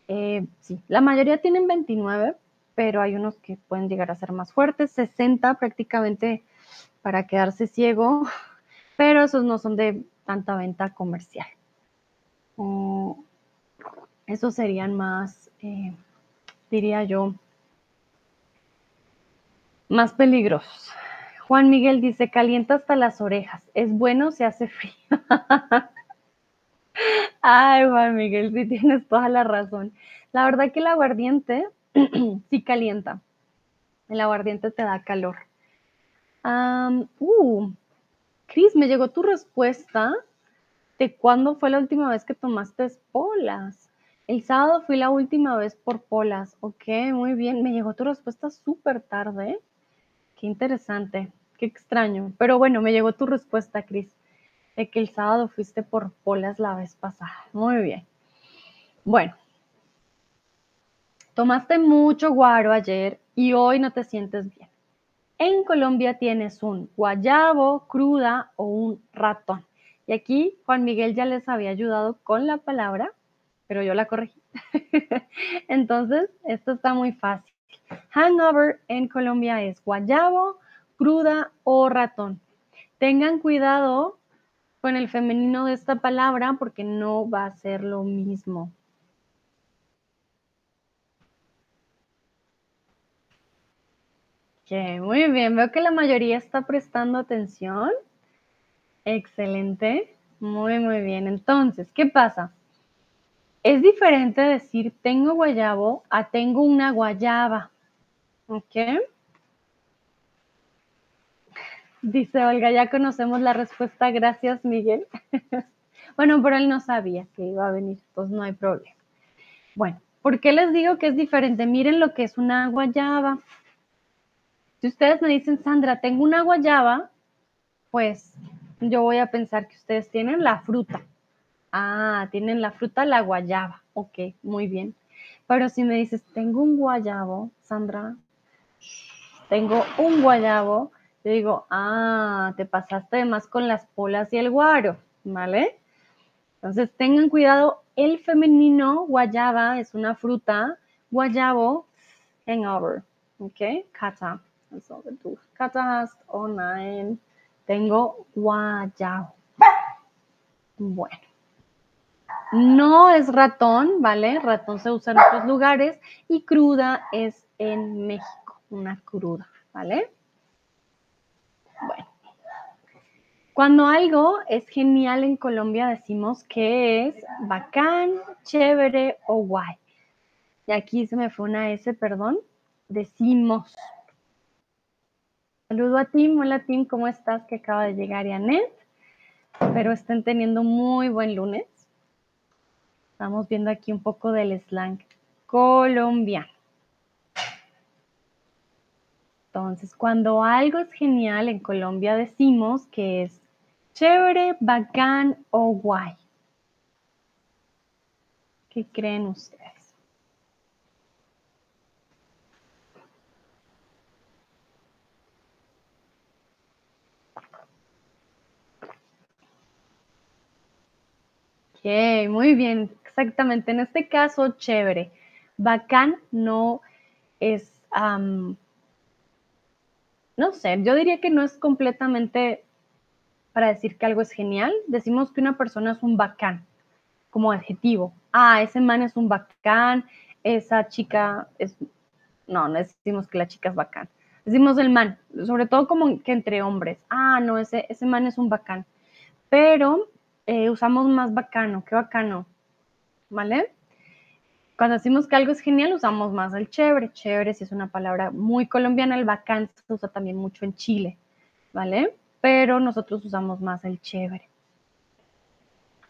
eh, sí, la mayoría tienen 29, pero hay unos que pueden llegar a ser más fuertes, 60 prácticamente para quedarse ciego, pero esos no son de tanta venta comercial. esos serían más, eh, diría yo, más peligrosos. Juan Miguel dice, calienta hasta las orejas. Es bueno, se hace frío. Ay, Juan Miguel, sí tienes toda la razón. La verdad que el aguardiente sí calienta. El aguardiente te da calor. uh, Cris, me llegó tu respuesta de cuándo fue la última vez que tomaste polas. El sábado fui la última vez por polas. Ok, muy bien. Me llegó tu respuesta súper tarde. Qué interesante, qué extraño. Pero bueno, me llegó tu respuesta, Cris, de que el sábado fuiste por polas la vez pasada. Muy bien. Bueno, tomaste mucho guaro ayer y hoy no te sientes bien. En Colombia tienes un guayabo, cruda o un ratón. Y aquí Juan Miguel ya les había ayudado con la palabra, pero yo la corregí. Entonces, esto está muy fácil. Hangover en Colombia es guayabo, cruda o ratón. Tengan cuidado con el femenino de esta palabra porque no va a ser lo mismo. muy bien, veo que la mayoría está prestando atención. Excelente, muy, muy bien. Entonces, ¿qué pasa? Es diferente decir tengo guayabo a tengo una guayaba. Ok. Dice Olga, ya conocemos la respuesta, gracias Miguel. bueno, pero él no sabía que iba a venir, pues no hay problema. Bueno, ¿por qué les digo que es diferente? Miren lo que es una guayaba. Si ustedes me dicen, Sandra, tengo una guayaba, pues yo voy a pensar que ustedes tienen la fruta. Ah, tienen la fruta, la guayaba. Ok, muy bien. Pero si me dices, tengo un guayabo, Sandra, tengo un guayabo, yo digo, ah, te pasaste más con las polas y el guaro, ¿vale? Entonces tengan cuidado, el femenino guayaba es una fruta, guayabo, hangover, ¿ok? Kata, Katze hast. Oh. Tengo guayao. Bueno. No es ratón, ¿vale? Ratón se usa en otros lugares y cruda es en México, una cruda, ¿vale? Bueno. Cuando algo es genial en Colombia decimos que es bacán, chévere o guay. Y aquí se me fue una S, perdón. Decimos. Saludo a Tim. Hola Tim, ¿cómo estás? Que acaba de llegar Yanet. Espero estén teniendo muy buen lunes. Estamos viendo aquí un poco del slang colombiano. Entonces, cuando algo es genial en Colombia decimos que es chévere, bacán o guay. ¿Qué creen ustedes? Ok, muy bien, exactamente. En este caso, chévere. Bacán no es, no sé, yo diría que no es completamente para decir que algo es genial. Decimos que una persona es un bacán, como adjetivo. Ah, ese man es un bacán, esa chica es... No, no decimos que la chica es bacán. Decimos el man, sobre todo como que entre hombres. Ah, no, ese, ese man es un bacán. Pero eh, usamos más bacano, qué bacano, ¿vale? Cuando decimos que algo es genial, usamos más el chévere. Chévere si es una palabra muy colombiana, el bacán se usa también mucho en Chile, ¿vale? Pero nosotros usamos más el chévere.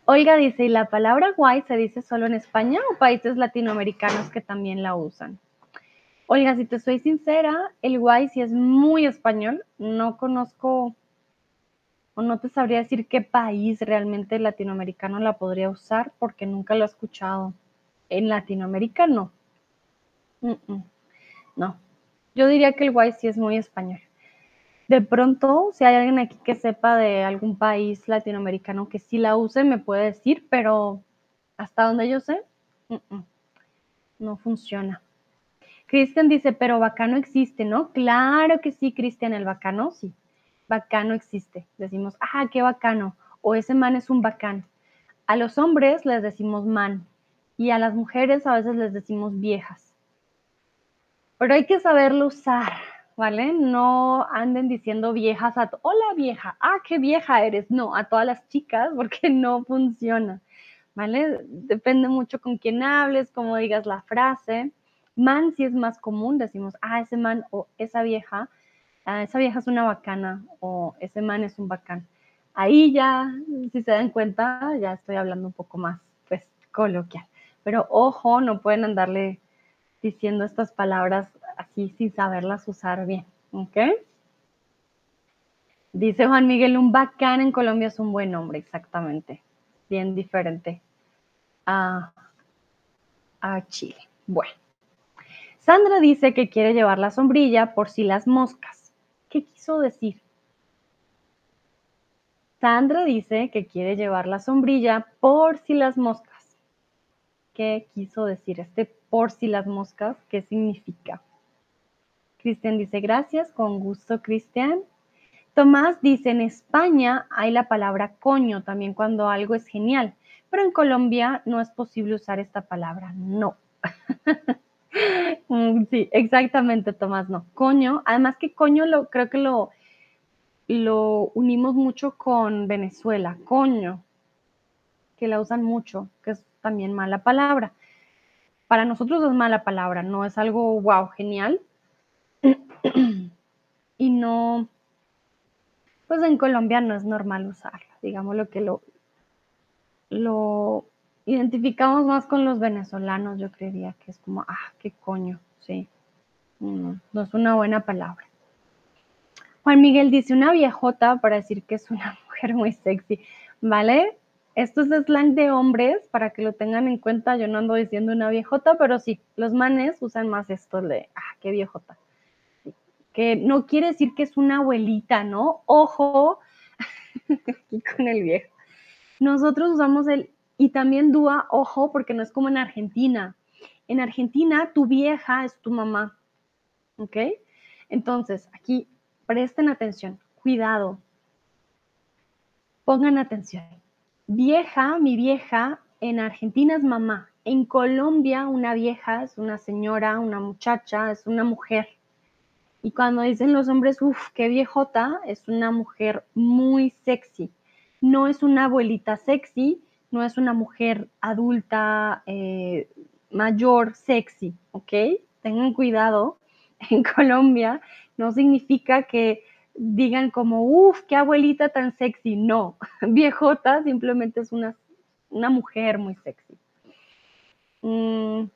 Olga dice, ¿y la palabra guay se dice solo en España o países latinoamericanos que también la usan? Olga, si te soy sincera, el guay sí es muy español. No conozco o no te sabría decir qué país realmente latinoamericano la podría usar porque nunca lo he escuchado. En Latinoamérica no. No. Yo diría que el guay sí es muy español. De pronto, si hay alguien aquí que sepa de algún país latinoamericano que sí la use, me puede decir, pero hasta donde yo sé, no funciona. Cristian dice, pero bacano existe, ¿no? Claro que sí, Cristian, el bacano, sí bacano existe. Decimos, ah, qué bacano. O ese man es un bacán. A los hombres les decimos man y a las mujeres a veces les decimos viejas. Pero hay que saberlo usar, ¿vale? No anden diciendo viejas a, hola vieja, ah, qué vieja eres. No, a todas las chicas porque no funciona, ¿vale? Depende mucho con quién hables, cómo digas la frase. Man si es más común, decimos, ah, ese man o esa vieja ah, esa vieja es una bacana o ese man es un bacán. Ahí ya, si se dan cuenta, ya estoy hablando un poco más, pues, coloquial. Pero ojo, no pueden andarle diciendo estas palabras así sin saberlas usar bien, ¿ok? Dice Juan Miguel, un bacán en Colombia es un buen hombre, exactamente. Bien diferente a, a Chile. Bueno. Sandra dice que quiere llevar la sombrilla por si las moscas. ¿Qué quiso decir? Sandra dice que quiere llevar la sombrilla por si las moscas. ¿Qué quiso decir este por si las moscas? ¿Qué significa? Cristian dice gracias, con gusto Cristian. Tomás dice, en España hay la palabra coño también cuando algo es genial, pero en Colombia no es posible usar esta palabra, no. Mm, sí, exactamente, Tomás, no. Coño, además que coño lo, creo que lo, lo unimos mucho con Venezuela, coño, que la usan mucho, que es también mala palabra. Para nosotros es mala palabra, no es algo wow, genial. y no, pues en Colombia no es normal usarla, digamos lo que lo, lo identificamos más con los venezolanos, yo creería que es como, ah, qué coño, sí. No, no es una buena palabra. Juan Miguel dice una viejota para decir que es una mujer muy sexy, ¿vale? Esto es slang de hombres, para que lo tengan en cuenta. Yo no ando diciendo una viejota, pero sí, los manes usan más esto de, ah, qué viejota. Que no quiere decir que es una abuelita, ¿no? Ojo, aquí con el viejo. Nosotros usamos el y también dúa, ojo, porque no es como en Argentina. En Argentina, tu vieja es tu mamá. ¿Ok? Entonces, aquí presten atención, cuidado, pongan atención. Vieja, mi vieja, en Argentina es mamá, en Colombia una vieja es una señora, una muchacha, es una mujer. Y cuando dicen los hombres, uff, qué viejota, es una mujer muy sexy. No es una abuelita sexy, no es una mujer adulta, eh, mayor, sexy, ¿ok? Tengan cuidado. En Colombia no significa que digan como, uff, qué abuelita tan sexy. No, viejota simplemente es una, una mujer muy sexy. Mm,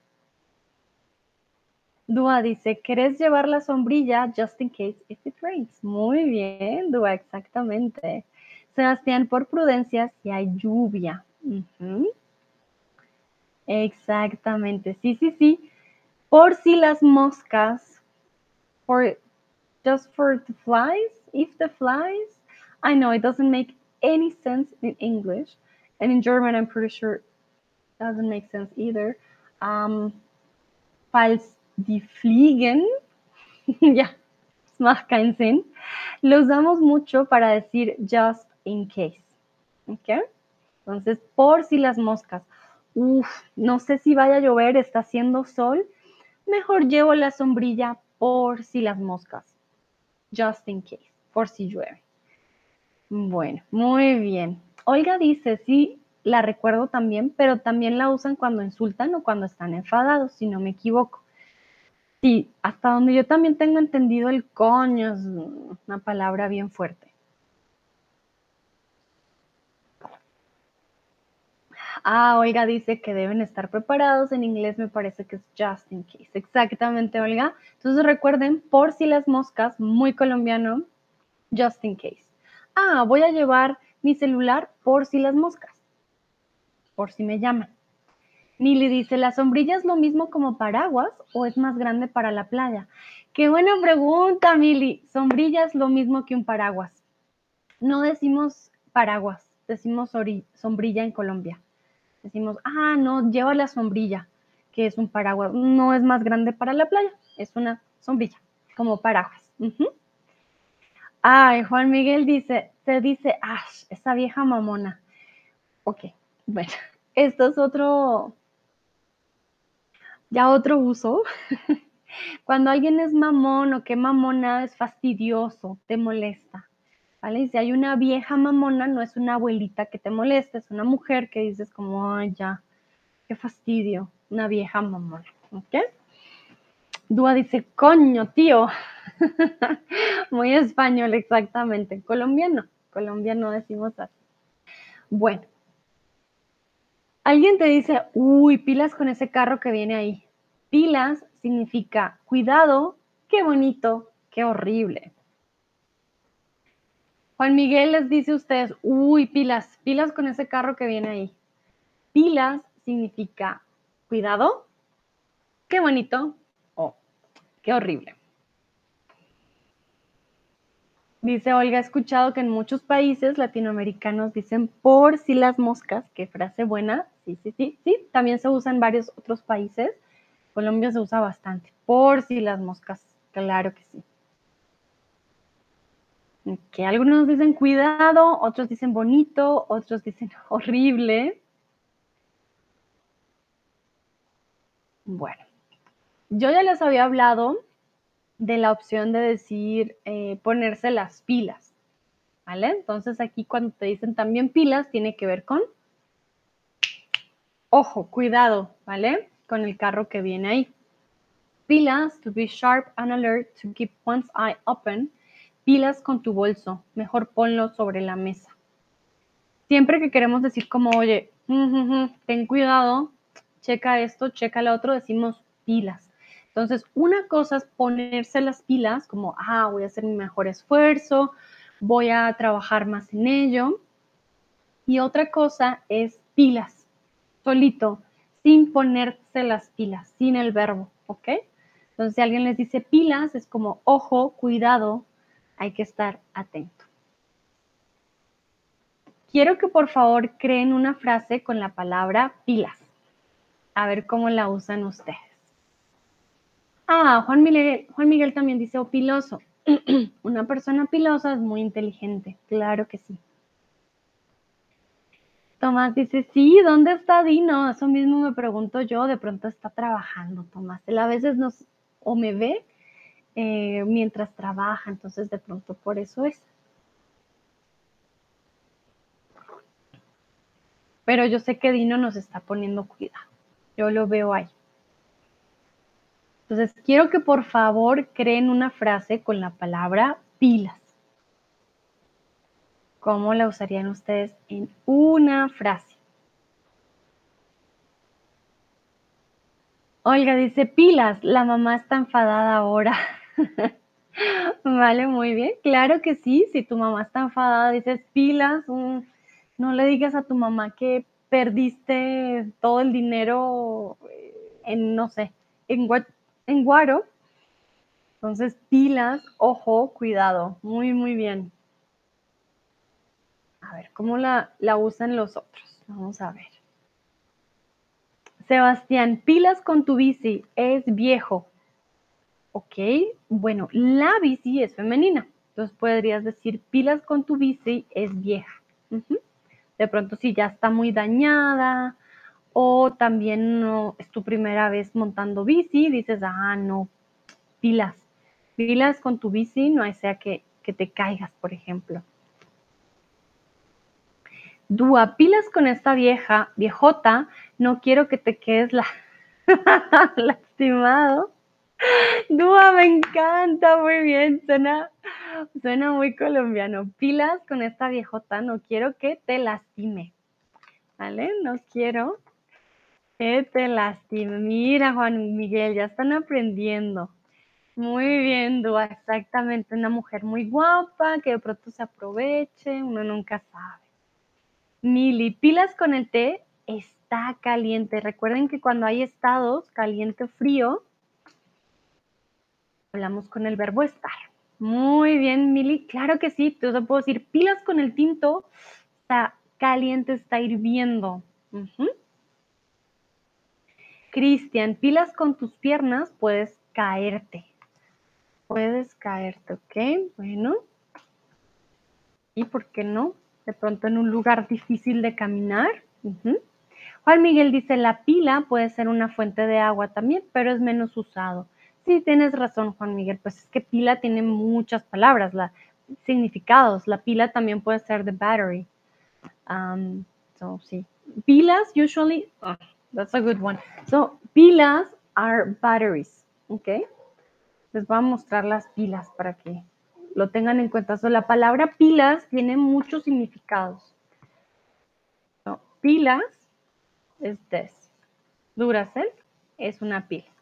Dua dice, ¿querés llevar la sombrilla just in case if it rains? Muy bien, Dua, exactamente. Sebastián, por prudencia, si hay lluvia. Exactamente, sí, sí, sí. Por si las moscas, for just for the flies, if the flies, I know it doesn't make any sense in English, and in German, I'm pretty sure doesn't make sense either. Um, falls die fliegen, ya, es keinen Sinn, lo usamos mucho para decir just in case. ¿Ok? Entonces, por si las moscas, uff, no sé si vaya a llover, está haciendo sol, mejor llevo la sombrilla por si las moscas. Just in case, por si llueve. Bueno, muy bien. Olga dice, sí, la recuerdo también, pero también la usan cuando insultan o cuando están enfadados, si no me equivoco. Sí, hasta donde yo también tengo entendido, el coño es una palabra bien fuerte. Ah, Olga dice que deben estar preparados. En inglés me parece que es just in case. Exactamente, Olga. Entonces recuerden, por si las moscas, muy colombiano, just in case. Ah, voy a llevar mi celular por si las moscas. Por si me llaman. Mili dice, ¿la sombrilla es lo mismo como paraguas o es más grande para la playa? Qué buena pregunta, Mili. Sombrilla es lo mismo que un paraguas. No decimos paraguas, decimos sombrilla en Colombia. Decimos, ah, no, lleva la sombrilla, que es un paraguas. No es más grande para la playa, es una sombrilla, como paraguas. Ay, Juan Miguel dice, se dice, ah, esa vieja mamona. Ok, bueno, esto es otro, ya otro uso. Cuando alguien es mamón o que mamona es fastidioso, te molesta. ¿Vale? Hay una vieja mamona, no es una abuelita que te molesta, es una mujer que dices como, ay, ya, qué fastidio, una vieja mamona. ¿Ok? Dúa dice, coño, tío. Muy español, exactamente. Colombiano. Colombiano decimos así. Bueno, Alguien te dice, uy, pilas con ese carro que viene ahí. Pilas significa cuidado, qué bonito, qué horrible. Juan Miguel les dice a ustedes, uy, pilas, pilas con ese carro que viene ahí. Pilas significa cuidado, qué bonito o qué horrible. Dice Olga, he escuchado que en muchos países latinoamericanos dicen por si las moscas, qué frase buena, sí, sí, sí, sí, también se usa en varios otros países. Colombia se usa bastante, por si las moscas, claro que sí. Que algunos dicen cuidado, otros dicen bonito, otros dicen horrible. Bueno, yo ya les había hablado de la opción de decir eh, ponerse las pilas, ¿vale? Entonces aquí cuando te dicen también pilas, tiene que ver con, ojo, cuidado, ¿vale? Con el carro que viene ahí. Pilas, to be sharp and alert, to keep one's eye open. Pilas con tu bolso, mejor ponlo sobre la mesa. Siempre que queremos decir como, oye, ten cuidado, checa esto, checa lo otro, decimos pilas. Entonces, una cosa es ponerse las pilas, como, ah, voy a hacer mi mejor esfuerzo, voy a trabajar más en ello. Y otra cosa es pilas, solito, sin ponerse las pilas, sin el verbo, ¿ok? Entonces, si alguien les dice pilas, es como, ojo, cuidado, hay que estar atento. Quiero que por favor creen una frase con la palabra pilas. A ver cómo la usan ustedes. Ah, Juan Miguel, Juan Miguel también dice opiloso. Una persona pilosa es muy inteligente, claro que sí. Tomás dice, sí, ¿dónde está Dino? Eso mismo me pregunto yo, de pronto está trabajando, Tomás. Él a veces nos, o me ve eh, mientras trabaja, entonces de pronto por eso es. Pero yo sé que Dino nos está poniendo cuidado. Yo lo veo ahí. Entonces, quiero que por favor creen una frase con la palabra pilas. ¿Cómo la usarían ustedes en una frase? Olga dice, pilas, la mamá está enfadada ahora. vale, muy bien. Claro que sí, si tu mamá está enfadada, dices pilas, no le digas a tu mamá que perdiste todo el dinero en, no sé, en, en Guaro. Entonces, pilas, ojo, cuidado. Muy, muy bien. A ver, ¿cómo la, la usan los otros? Vamos a ver. Sebastián, pilas con tu bici, es viejo. Ok, bueno, la bici es femenina. Entonces podrías decir, pilas con tu bici, es vieja. De pronto si ya está muy dañada o también no es tu primera vez montando bici, dices, ah, no, pilas, pilas con tu bici, no sea que, que te caigas, por ejemplo. Dúa, pilas con esta vieja, viejota, no quiero que te quedes la... lastimado. Dúa, me encanta, muy bien, suena, suena muy colombiano. Pilas con esta viejota, no quiero que te lastime. ¿Vale? No quiero que te lastime. Mira, Juan Miguel, ya están aprendiendo. Muy bien, Dúa, exactamente. Una mujer muy guapa, que de pronto se aproveche, uno nunca sabe. Mili, pilas con el té, está caliente. Recuerden que cuando hay estados, caliente o frío, hablamos con el verbo estar. Muy bien, Mili. Claro que sí. Entonces puedo decir pilas con el tinto. Está caliente, está hirviendo. Cristian, pilas con tus piernas, puedes caerte. Puedes caerte, ¿ok? Bueno. ¿Y por qué no? De pronto en un lugar difícil de caminar. Juan Miguel dice, la pila puede ser una fuente de agua también, pero es menos usado. Sí, tienes razón, Juan Miguel. Pues es que pila tiene muchas palabras, la, significados. La pila también puede ser the battery. Um, so, sí. Pilas, usually, oh, that's a good one. So, pilas are batteries, ¿ok? Les voy a mostrar las pilas para que lo tengan en cuenta. So, la palabra pilas tiene muchos significados. So, pilas es this. Duracell es una pila.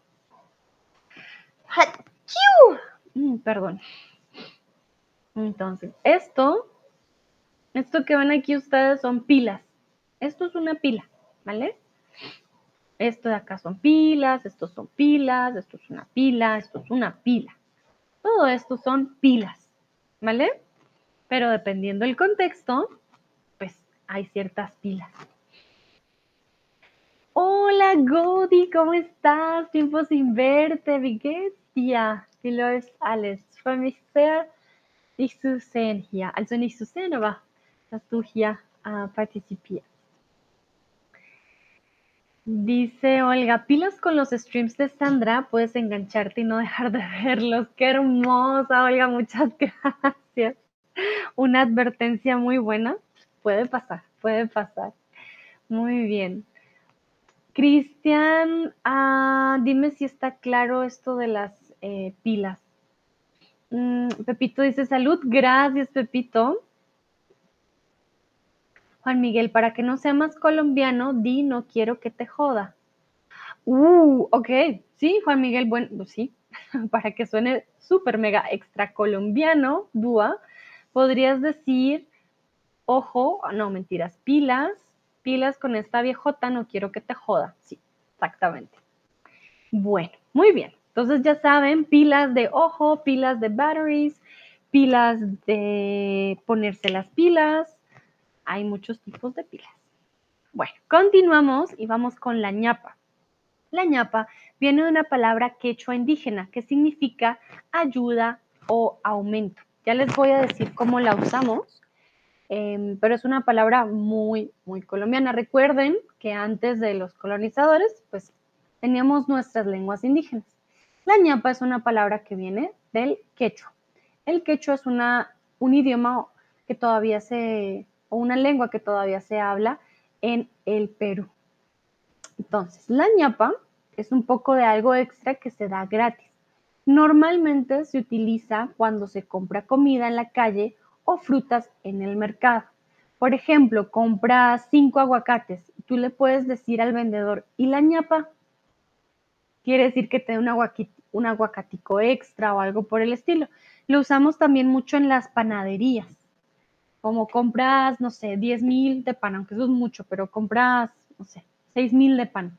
Mm, perdón. Entonces, esto, esto que ven aquí ustedes son pilas. Esto es una pila, ¿vale? Esto de acá son pilas, estos son pilas, esto es una pila, esto es una pila. Todo esto son pilas, ¿vale? Pero dependiendo del contexto, pues hay ciertas pilas. Hola Godi, ¿cómo estás? Tiempo sin verte, wie Ja, wie läuft alles? Ich freue mich sehr, dich zu sehen hier. Also nicht zu sehen, aber dass. Dice Olga, pilas con los streams de Sandra, puedes engancharte y no dejar de verlos. Qué hermosa, Olga, muchas gracias. Una advertencia muy buena. Puede pasar, puede pasar. Muy bien. Cristian, ah, dime si está claro esto de las eh, pilas. Mm, Pepito dice salud, gracias Pepito. Juan Miguel, para que no sea más colombiano, di no quiero que te joda. Uh, ok, sí, Juan Miguel, bueno, pues sí, para que suene súper mega extra colombiano, Dúa, podrías decir, ojo, no mentiras, pilas, pilas con esta viejota, no quiero que te joda. Sí, exactamente. Bueno, muy bien. Entonces ya saben, pilas de ojo, pilas de batteries, pilas de ponerse las pilas. Hay muchos tipos de pilas. Bueno, continuamos y vamos con la ñapa. La ñapa viene de una palabra quechua indígena que significa ayuda, o aumento. Ya les voy a decir cómo la usamos, em, pero es una palabra muy, muy colombiana. Recuerden que antes de los colonizadores, pues teníamos nuestras lenguas indígenas. La ñapa es una palabra que viene del quechua. El quechua es una, un idioma que todavía se, o una lengua que todavía se habla en el Perú. Entonces, la ñapa es un poco de algo extra que se da gratis. Normalmente se utiliza cuando se compra comida en la calle o frutas en el mercado. Por ejemplo, compras cinco aguacates tú le puedes decir al vendedor, ¿y la ñapa? Quiere decir que te da un, un aguacatico extra o algo por el estilo. Lo usamos también mucho en las panaderías. Como compras, no sé, 10 mil de pan, aunque eso es mucho, pero compras, no sé, 6 mil de pan.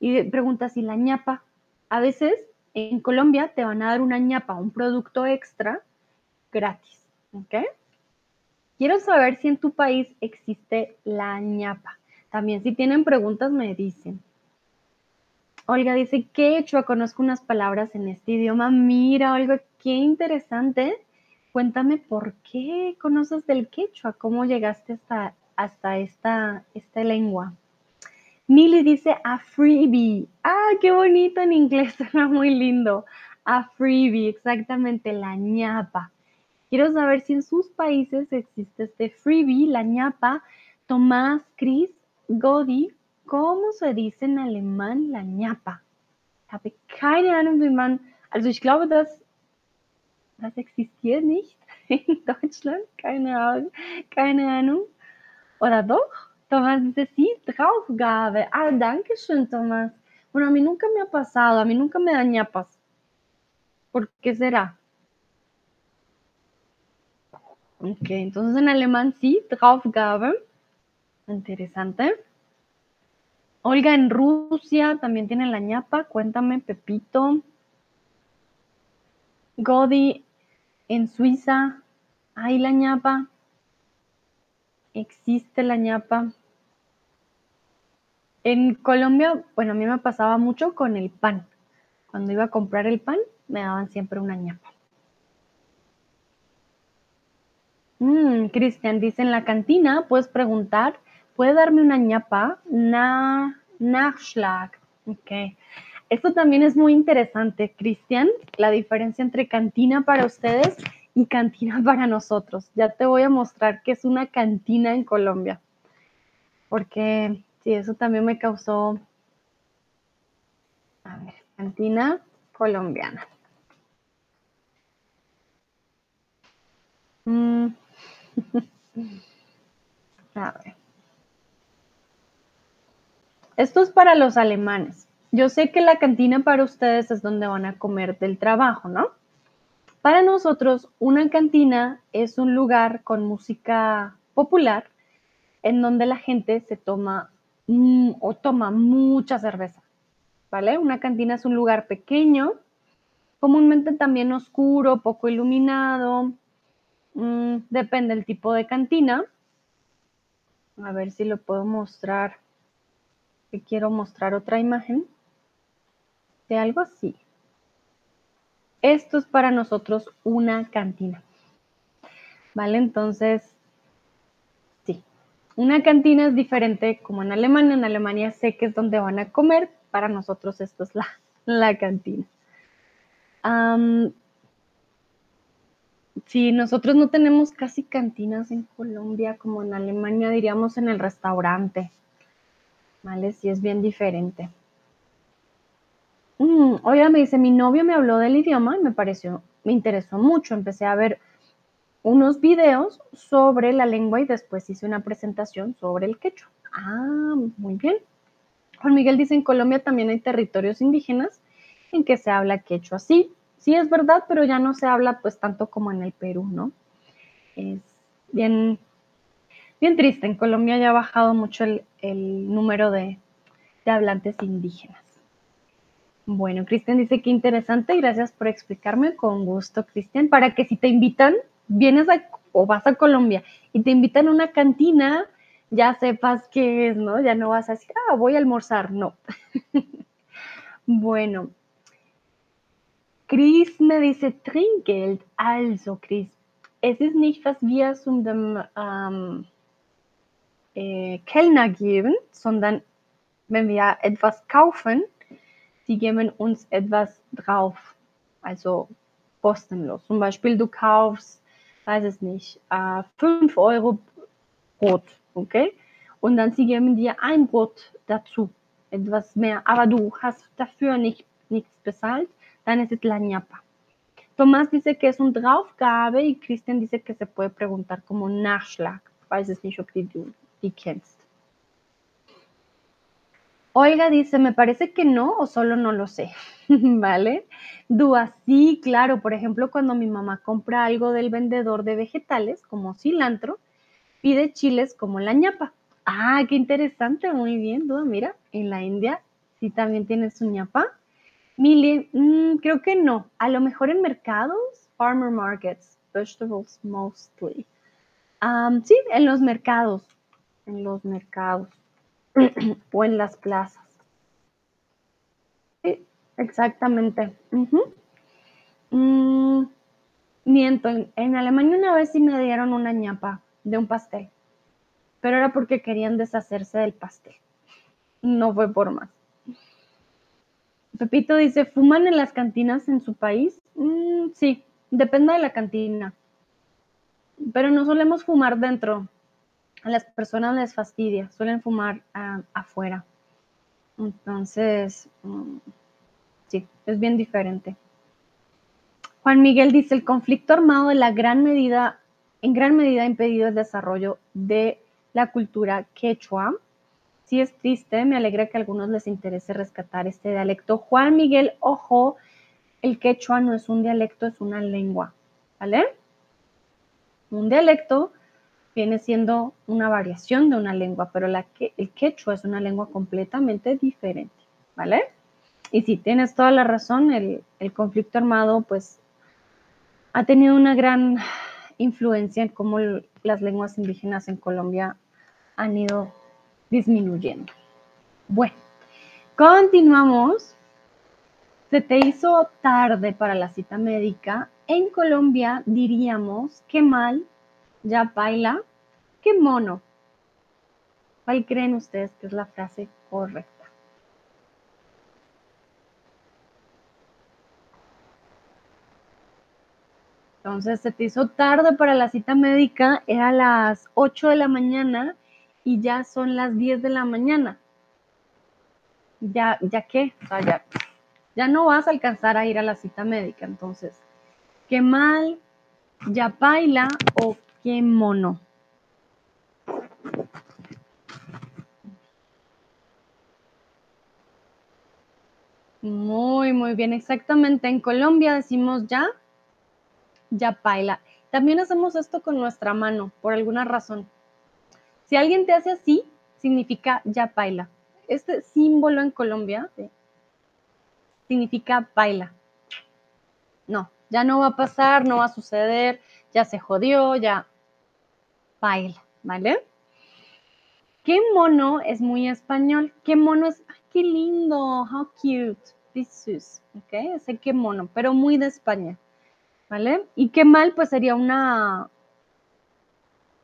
Y preguntas, ¿y la ñapa? A veces en Colombia te van a dar una ñapa, un producto extra gratis. ¿Ok? Quiero saber si en tu país existe la ñapa. También si tienen preguntas me dicen. Olga dice, quechua, conozco unas palabras en este idioma. Mira, Olga, qué interesante. Cuéntame por qué conoces del quechua, cómo llegaste hasta, esta, esta lengua. Mili dice a freebie. Ah, qué bonito en inglés, suena muy lindo. A freebie, exactamente, la ñapa. Quiero saber si en sus países existe este freebie, la ñapa. Tomás, Chris, Godi, ¿Cómo se dice en alemán la ñapa? Habe keine Ahnung, wie man. Also ich glaube, dass das existiert nicht in Deutschland. Keine Ahnung. Keine Ahnung. Oder doch? Tomás dice sí, Draufgabe. Ah, danke schön, Tomás. Bueno, a mí nunca me ha pasado, a mí nunca me da ñapas. ¿Por qué será? Ok, entonces en alemán sí, Draufgabe. Interesante. Olga, en Rusia también tienen la ñapa. Cuéntame, Pepito. Godi, en Suiza hay la ñapa. Existe la ñapa. En Colombia, bueno, a mí me pasaba mucho con el pan. Cuando iba a comprar el pan, me daban siempre una ñapa. Mm, Cristian dice, en la cantina puedes preguntar ¿Puede darme una ñapa? Na, Nachschlag. Ok. Esto también es muy interesante, Cristian, la diferencia entre cantina para ustedes y cantina para nosotros. Ya te voy a mostrar qué es una cantina en Colombia. Porque sí, eso también me causó. A ver, cantina colombiana. Mm. A ver. Esto es para los alemanes. Yo sé que la cantina para ustedes es donde van a comer del trabajo, ¿no? Para nosotros, una cantina es un lugar con música popular en donde la gente se toma mm, o toma mucha cerveza, ¿vale? Una cantina es un lugar pequeño, comúnmente también oscuro, poco iluminado, mm, depende del tipo de cantina. A ver si lo puedo mostrar quiero mostrar otra imagen de algo así. Esto es para nosotros una cantina. ¿Vale? Entonces, sí, una cantina es diferente como en Alemania. En Alemania sé que es donde van a comer. Para nosotros esto es la, la cantina. sí, nosotros no tenemos casi cantinas en Colombia como en Alemania, diríamos en el restaurante. ¿Vale? Sí es bien diferente. Mm, oiga, me dice, mi novio me habló del idioma y me pareció, me interesó mucho. Empecé a ver unos videos sobre la lengua y después hice una presentación sobre el quechua. Ah, muy bien. Juan Miguel dice, en Colombia también hay territorios indígenas en que se habla quechua. Sí, sí es verdad, pero ya no se habla pues tanto como en el Perú, ¿no? Es bien bien triste. En Colombia ya ha bajado mucho el, número de, hablantes indígenas. Bueno, Cristian dice que interesante, gracias por explicarme, con gusto, Cristian, para que si te invitan, vienes o vas a Colombia y te invitan a una cantina, ya sepas qué es, ¿no? Ya no vas a decir, ah, voy a almorzar, no. bueno, Chris me dice Trinkgeld. Also, Chris, es ist nicht, was wir zum dem äh, Kellner geben, sondern wenn wir etwas kaufen, sie geben uns etwas drauf, also kostenlos. Zum Beispiel, du kaufst, weiß es nicht, äh, 5 Euro Brot, okay? Und dann sie geben dir ein Brot dazu, etwas mehr, aber du hast dafür nicht, nichts bezahlt, dann ist es la ñapa. Tomás dice que es un draufgabe y Christian dice que se puede preguntar como Nachschlag. Weiß es nicht, ob die, die kennst. Olga dice, me parece que no o solo no lo sé, ¿vale? Dúa, sí, claro, por ejemplo, cuando mi mamá compra algo del vendedor de vegetales, como cilantro, pide chiles como la ñapa. Ah, qué interesante, muy bien, Dúa, mira, en la India sí también tiene su ñapa. Mili, mm, creo que no, a lo mejor en mercados, farmer markets, vegetables mostly. Sí, en los mercados, en los mercados. o en las plazas. Sí, exactamente. Mm, miento, en, Alemania una vez sí me dieron una ñapa de un pastel, pero era porque querían deshacerse del pastel. No fue por más. Pepito dice, ¿fuman en las cantinas en su país? Mm, sí, depende de la cantina. Pero no solemos fumar dentro a las personas les fastidia, suelen fumar ah, afuera. Entonces, mm, sí, es bien diferente. Juan Miguel dice, el conflicto armado de la gran medida, en gran medida ha impedido el desarrollo de la cultura quechua. Sí es triste, me alegra que a algunos les interese rescatar este dialecto. Juan Miguel, ojo, el quechua no es un dialecto, es una lengua, ¿vale? Un dialecto viene siendo una variación de una lengua, pero la que, el quechua es una lengua completamente diferente, ¿vale? Y si tienes toda la razón, el, conflicto armado pues ha tenido una gran influencia en cómo las lenguas indígenas en Colombia han ido disminuyendo. Bueno, continuamos. Se te hizo tarde para la cita médica. En Colombia diríamos que mal ya baila, qué mono. ¿Cuál creen ustedes que es la frase correcta? Entonces se te hizo tarde para la cita médica, era las 8 de la mañana y ya son las 10 de la mañana. Ya, ya qué, o sea, ya, ya no vas a alcanzar a ir a la cita médica. Entonces, qué mal, ya baila o Qué mono. Muy, muy bien. Exactamente. En Colombia decimos ya, ya baila. También hacemos esto con nuestra mano, por alguna razón. Si alguien te hace así, significa ya baila. Este símbolo en Colombia significa baila. No, ya no va a pasar, no va a suceder, ya se jodió, ya baila, ¿vale? Qué mono es muy español. Qué mono es, qué lindo, how cute, this is, ¿ok? Ese qué mono, pero muy de España, ¿vale? Y qué mal, pues sería una,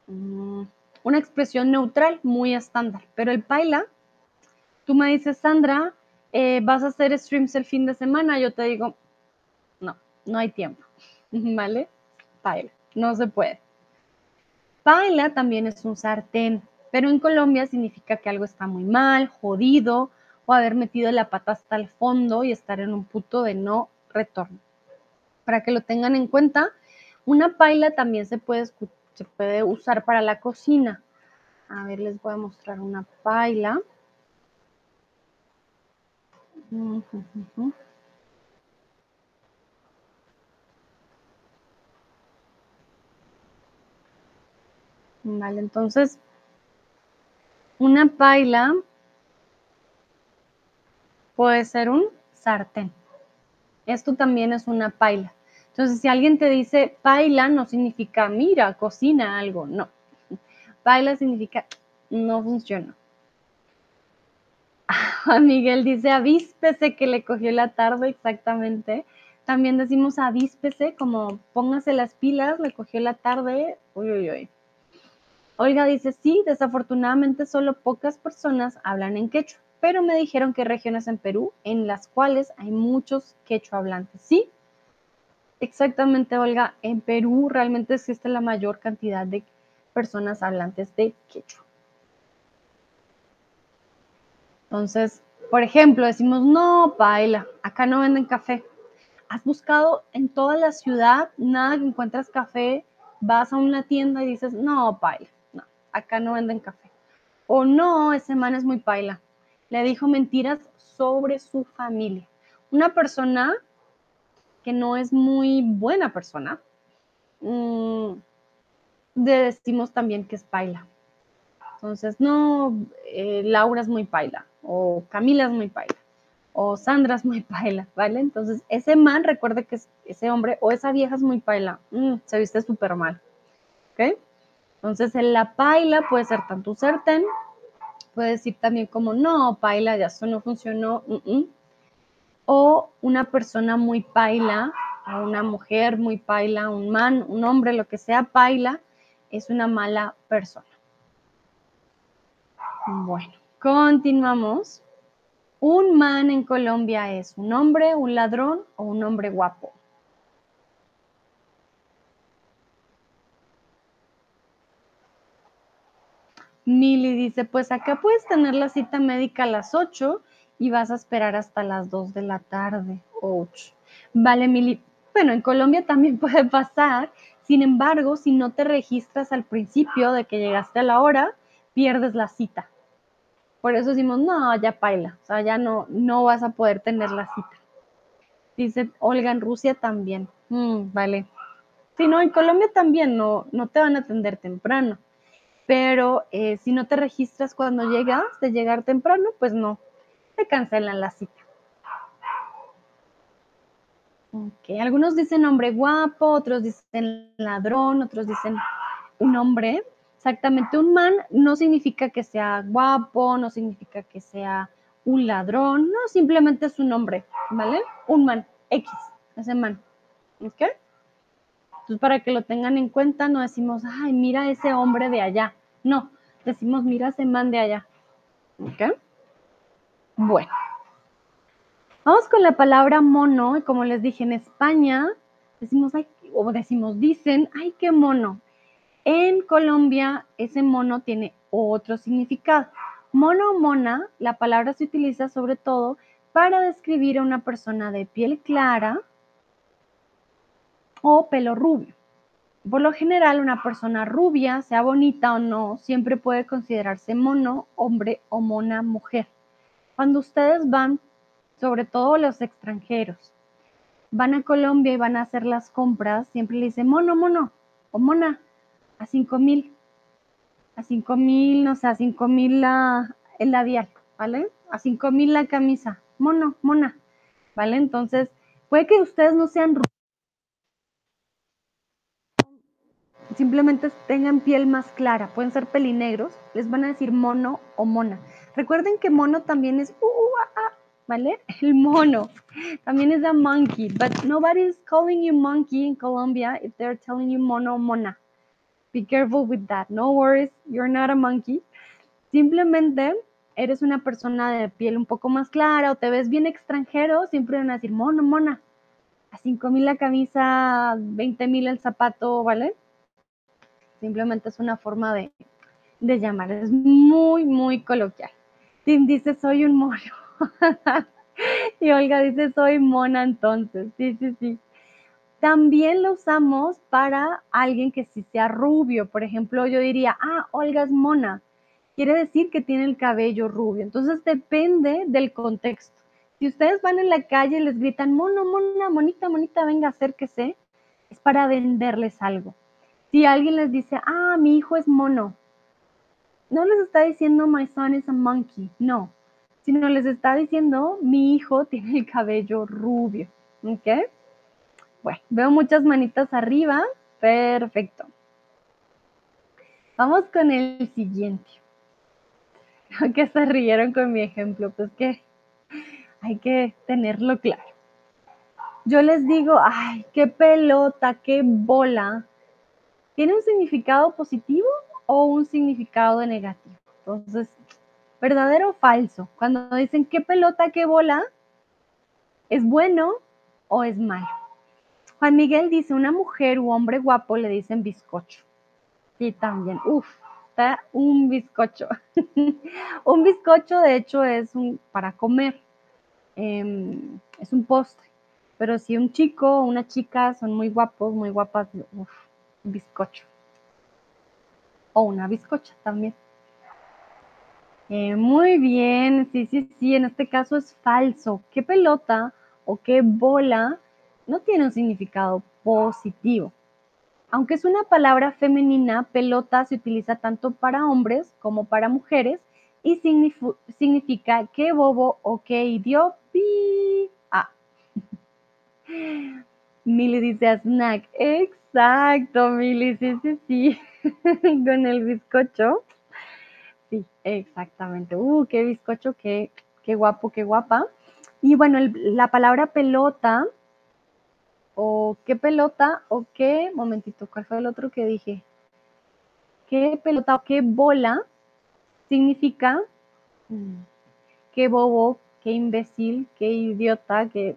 mm, una expresión neutral, muy estándar. Pero el baila, tú me dices, Sandra, eh, vas a hacer streams el fin de semana, yo te digo, no, no hay tiempo, ¿vale? Baila, no se puede. Paila también es un sartén, pero en Colombia significa que algo está muy mal, jodido, o haber metido la pata hasta el fondo y estar en un punto de no retorno. Para que lo tengan en cuenta, una paila también se puede, usar para la cocina. A ver, les voy a mostrar una paila. Vale, entonces, una paila puede ser un sartén. Esto también es una paila. Entonces, si alguien te dice paila, no significa mira, cocina algo. No. Paila significa no funciona. Miguel dice avíspese que le cogió la tarde exactamente. También decimos avíspese, como póngase las pilas, le cogió la tarde. Uy, uy, uy. Olga dice, sí, desafortunadamente solo pocas personas hablan en quechua, pero me dijeron que hay regiones en Perú en las cuales hay muchos quechua hablantes. Sí, exactamente, Olga. En Perú realmente existe la mayor cantidad de personas hablantes de quechua. Entonces, por ejemplo, decimos, no, baila, acá no venden café has buscado en toda la ciudad, nada que encuentras café, vas a una tienda y dices, no, paila, acá no venden café. O no, ese man es muy paila. Le dijo mentiras sobre su familia. Una persona que no es muy buena persona, mm, decimos también que es paila. Entonces, no, eh, Laura es muy paila o Camila es muy paila o Sandra es muy paila, ¿vale? Entonces, ese man, recuerde que ese hombre o esa vieja es muy paila, mm, se viste súper mal, ¿ok? Entonces, en la paila puede ser tanto certen, puede decir también como, no, paila, ya eso no funcionó, o una persona muy paila, o una mujer muy paila, un man, un hombre, lo que sea paila, es una mala persona. Bueno, continuamos. Un man en Colombia es un hombre, un ladrón o un hombre guapo. Mili dice, pues acá puedes tener la cita médica a las 8 y vas a esperar hasta las 2 de la tarde. Ouch. Vale, Mili. Bueno, en Colombia también puede pasar. Sin embargo, si no te registras al principio de que llegaste a la hora, pierdes la cita. Por eso decimos, no, ya paila, o sea, ya no, no vas a poder tener la cita. Dice Olga, en Rusia también. Mm, vale. Si no, en Colombia también no, no te van a atender temprano. Pero eh, si no te registras cuando llegas, de llegar temprano, pues no, te cancelan la cita. Ok, algunos dicen hombre guapo, otros dicen ladrón, otros dicen un hombre. Exactamente, un man no significa que sea guapo, no significa que sea un ladrón, no, simplemente es un hombre, ¿vale? Un man, X, ese man, ¿ok? Entonces, para que lo tengan en cuenta, no decimos, ay, mira ese hombre de allá, no, decimos, mira ese man de allá, ¿ok? Bueno, vamos con la palabra mono, y como les dije, en España decimos, ay, o decimos, dicen, ay, qué mono, en Colombia, ese mono tiene otro significado. Mono o mona, la palabra se utiliza sobre todo para describir a una persona de piel clara o pelo rubio. Por lo general, una persona rubia, sea bonita o no, siempre puede considerarse mono, hombre o mona, mujer. Cuando ustedes van, sobre todo los extranjeros, van a Colombia y van a hacer las compras, siempre le dicen mono, mono o mona a 5 mil, a 5 mil, no sé, a 5 mil el labial, ¿vale? A 5 mil la camisa, mono, mona, ¿vale? Entonces, puede que ustedes no sean simplemente tengan piel más clara, pueden ser pelinegros, les van a decir mono o mona. Recuerden que mono también es, uh, ¿vale? El mono. También es a monkey, but nobody is calling you monkey in Colombia if they're telling you mono o mona. Be careful with that. No worries, you're not a monkey. Simplemente eres una persona de piel un poco más clara o te ves bien extranjero, siempre van a decir, mono, mona. A 5 mil la camisa, 20 mil el zapato, ¿vale? Simplemente es una forma de, de llamar. Es muy, muy coloquial. Tim dice, soy un mono. y Olga dice, soy mona entonces. Sí, sí, sí. También lo usamos para alguien que sí sea rubio. Por ejemplo, yo diría, ah, Olga es mona. Quiere decir que tiene el cabello rubio. Entonces depende del contexto. Si ustedes van en la calle y les gritan, mono, mona, monita, monita, venga, acérquese, es para venderles algo. Si alguien les dice, ah, mi hijo es mono, no les está diciendo, my son is a monkey, no, sino les está diciendo, mi hijo tiene el cabello rubio. ¿Ok? Bueno, veo muchas manitas arriba. Perfecto. Vamos con el siguiente. Creo que se rieron con mi ejemplo, pues que hay que tenerlo claro. yo les digo, ay, qué pelota, qué bola, ¿tiene un significado positivo o un significado negativo? Entonces, ¿verdadero o falso? Cuando dicen qué pelota, qué bola, ¿es bueno o es malo? Juan Miguel dice, una mujer u hombre guapo le dicen bizcocho. Sí, también. Uf, está un bizcocho. un bizcocho, de hecho, es un para comer. Em, es un postre. Pero si un chico o una chica son muy guapos, muy guapas, uf, un bizcocho. O una bizcocha también. Eh, muy bien, sí, sí, sí, en este caso es falso. ¿Qué pelota o qué bola no tiene un significado positivo? Aunque es una palabra femenina, pelota se utiliza tanto para hombres como para mujeres y significa qué bobo o qué idiota. Ah. Mili dice snack. Exacto, Mili, sí, sí, sí. Con el bizcocho. Sí, exactamente. Uh, qué bizcocho, qué, qué guapo, qué guapa. Y bueno, la palabra pelota o qué pelota o qué, momentito, ¿cuál fue el otro que dije? ¿Qué pelota o qué bola significa mm, qué bobo, qué imbécil, qué idiota, qué...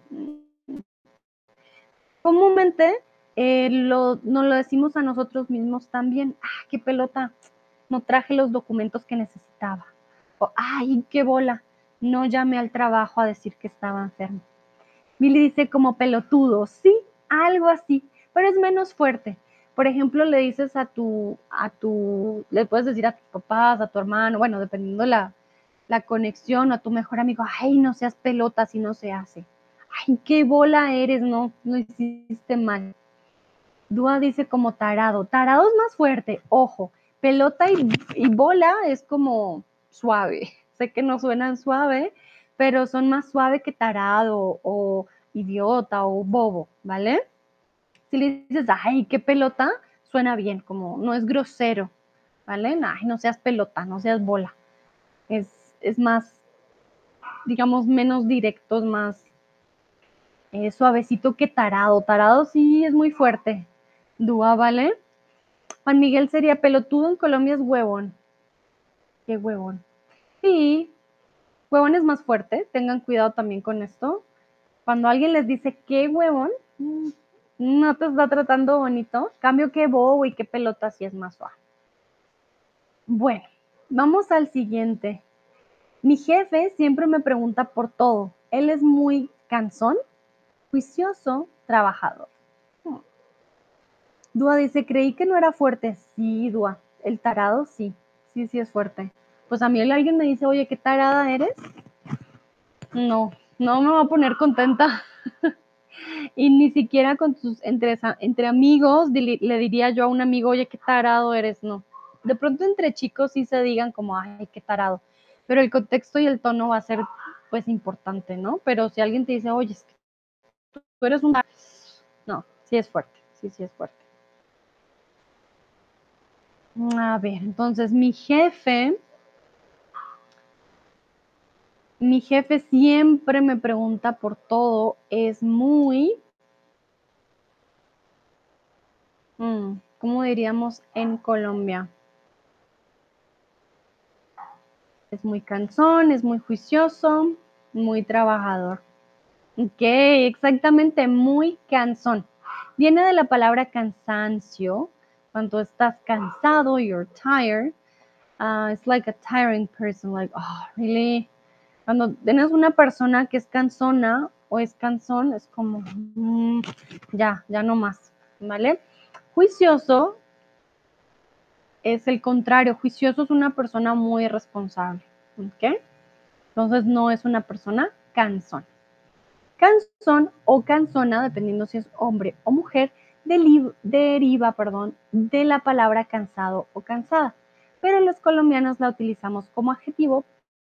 Comúnmente eh, lo, nos lo decimos a nosotros mismos también, ah, qué pelota, no traje los documentos que necesitaba. O, ay, qué bola, no llamé al trabajo a decir que estaba enfermo. Billy dice como pelotudo, sí, algo así, pero es menos fuerte. Por ejemplo, le dices a tu, a tu, le puedes decir a tus papás, a tu hermano, bueno, dependiendo la, la conexión, a tu mejor amigo, ay, no seas pelota si no se hace. Ay, qué bola eres, no, no hiciste mal. Dúa dice como tarado. Tarado es más fuerte, ojo. Pelota y, bola es como suave. Sé que no suenan suave, pero son más suave que tarado o idiota o bobo, ¿vale? Si le dices, ay, qué pelota, suena bien, como no es grosero, ¿vale? Ay, no seas pelota, no seas bola. Es, es más, digamos, menos directo, es más eh, suavecito que tarado. Tarado sí es muy fuerte. Dúa, ¿vale? Juan Miguel sería pelotudo en Colombia es huevón. ¿Qué huevón? Sí, huevón es más fuerte, tengan cuidado también con esto. Cuando alguien les dice qué huevón, mm, no te está tratando bonito. Cambio qué bobo y qué pelota si es más suave. Bueno, vamos al siguiente. Mi jefe siempre me pregunta por todo. Él es muy cansón, juicioso, trabajador. Dúa dice, creí que no era fuerte. Sí, Dúa. El tarado sí. Sí, sí es fuerte. Pues a mí alguien me dice, oye, ¿qué tarada eres? No, no me va a poner contenta. y ni siquiera con entre, entre amigos, le diría yo a un amigo, oye, qué tarado eres, no. De pronto entre chicos sí se digan como, ay, qué tarado. Pero el contexto y el tono va a ser, pues, importante, ¿no? Pero si alguien te dice, oye, es que tú eres un... No, sí es fuerte, sí, sí es fuerte. A ver, entonces mi jefe mi jefe siempre me pregunta por todo, es muy, mm, ¿cómo diríamos en Colombia? Es muy cansón, es muy juicioso, muy trabajador. Ok, exactamente, muy cansón. Viene de la palabra cansancio. Cuando estás cansado, you're tired. Uh, it's like a tiring person, like, oh, really? Cuando tienes una persona que es cansona o es cansón, es como, mm, ya, ya no más, ¿vale? Juicioso es el contrario, juicioso es una persona muy responsable, ¿ok? Entonces no es una persona cansón. Cansón o cansona, dependiendo si es hombre o mujer, deriva perdón, de la palabra cansado o cansada, pero los colombianos la utilizamos como adjetivo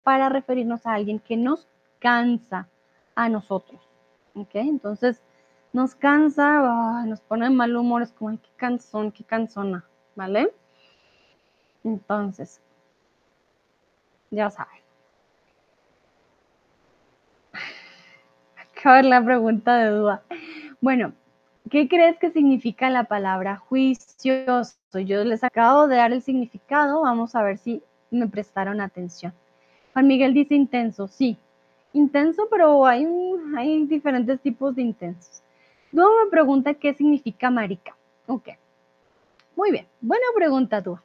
para referirnos a alguien que nos cansa a nosotros. ¿Ok? Entonces, nos cansa, nos pone de mal humor, es como, qué cansón, qué cansona, ¿vale? Entonces, ya saben. Acaba la pregunta de duda. Bueno, ¿qué crees que significa la palabra juicioso? Yo les acabo de dar el significado, vamos a ver si me prestaron atención. Juan Miguel dice intenso, sí, intenso, pero hay, hay diferentes tipos de intensos. Luego me pregunta qué significa marica. Ok, muy bien, buena pregunta tú.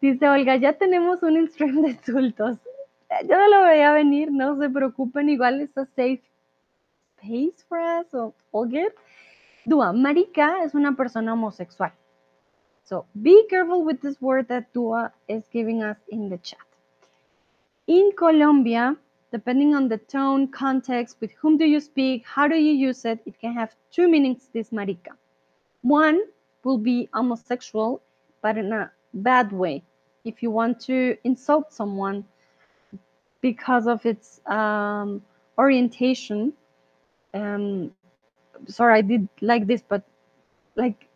Dice Olga, ya tenemos un stream de insultos. Yo no lo veía venir, no se preocupen, igual está safe space for us o all good. Dua, marica es una persona homosexual. So be careful with this word that Dua is giving us in the chat. In Colombia, depending on the tone, context, with whom do you speak, how do you use it, it can have two meanings, this marica. One will be homosexual, but in a bad way. If you want to insult someone because of its um, orientation, um, sorry, I did like this, but like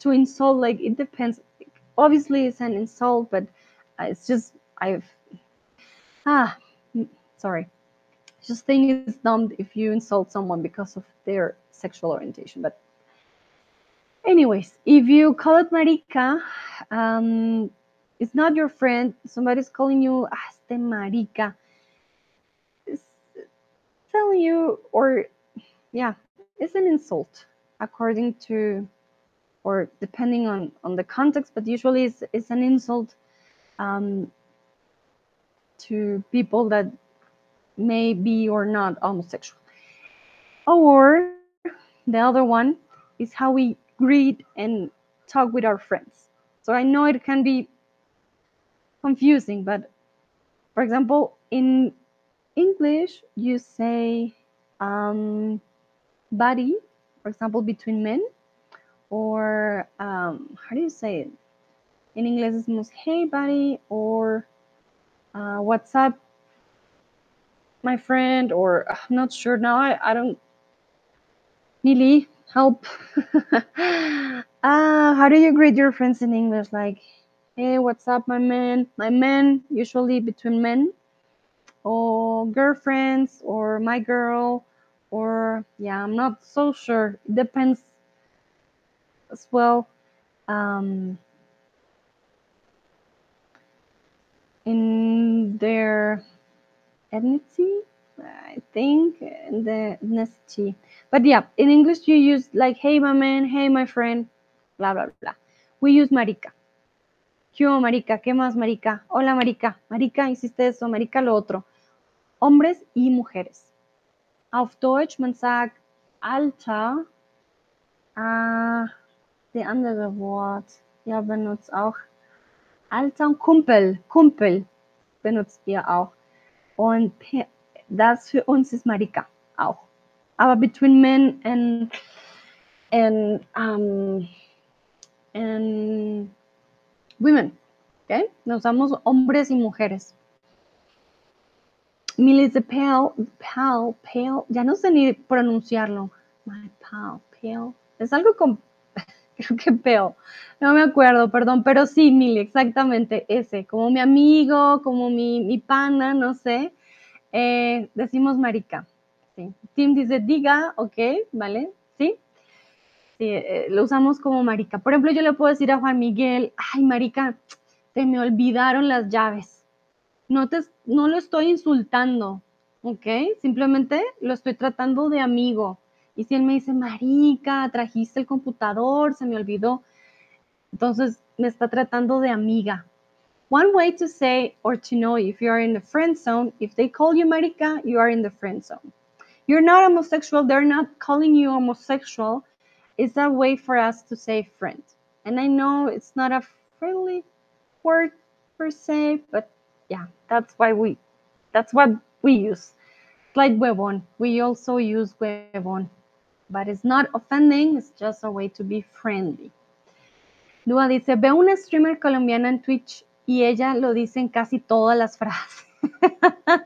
to insult, like it depends. Obviously, it's an insult, but it's just I've ah sorry. Just think it's dumb if you insult someone because of their sexual orientation. But anyways, if you call it marica, um, it's not your friend. Somebody's calling you ah, este marica. Telling you, or yeah, it's an insult according to or depending on on the context but usually it's, it's an insult um, to people that may be or not homosexual. Or the other one is how we greet and talk with our friends. So i know it can be confusing but for example in english you say um, buddy, for example, between men, or um, how do you say it? In English, it's most hey buddy, or uh, what's up, my friend, or I'm not sure now. I, I don't. Millie, help. uh, how do you greet your friends in English? Like, hey, what's up, my man? My man, usually between men, or girlfriends, or my girl, or yeah i'm not so sure it depends as well um, in their ethnicity i think in the ethnicity but yeah in english you use like hey my man hey my friend blah blah blah we use marica ¿Qué marica? ¿Qué más, marica? Hola, marica. Marica, hiciste eso, marica, lo otro. Hombres y mujeres. Auf Deutsch, man sagt Alter. Ah, die andere Wort. Ja, benutzt auch Alter und Kumpel. Kumpel benutzt ihr auch. Und das für uns ist Marika auch. Aber between men and, and, um, and women. ¿okay? Nos usamos hombres y mujeres. Pale, Pale, Pale, ya no sé ni pronunciarlo. My Pale, Pale. Es algo con, creo que Pale. No me acuerdo, perdón, pero sí, Millie, exactamente ese. Como mi amigo, como mi, mi pana, no sé. Eh, decimos marica. Sí. Tim dice diga, ok, ¿vale? Sí. Sí, eh, lo usamos como marica. Por ejemplo, yo le puedo decir a Juan Miguel, ay, marica, te me olvidaron las llaves no, te, no lo estoy insultando, ¿ok? Simplemente lo estoy tratando de amigo. Y si él me dice, marica, trajiste el computador, se me olvidó, entonces me está tratando de amiga. One way to say or to know if you are in the friend zone, if they call you marica, you are in the friend zone. You're not homosexual, they're not calling you homosexual. It's a way for us to say friend. And I know it's not a friendly word per se, but yeah, that's why we, that's what we use. Like huevón, we also use huevón, but it's not offending, it's just a way to be friendly. Dua dice, veo una streamer colombiana en Twitch y ella lo dice en casi todas las frases.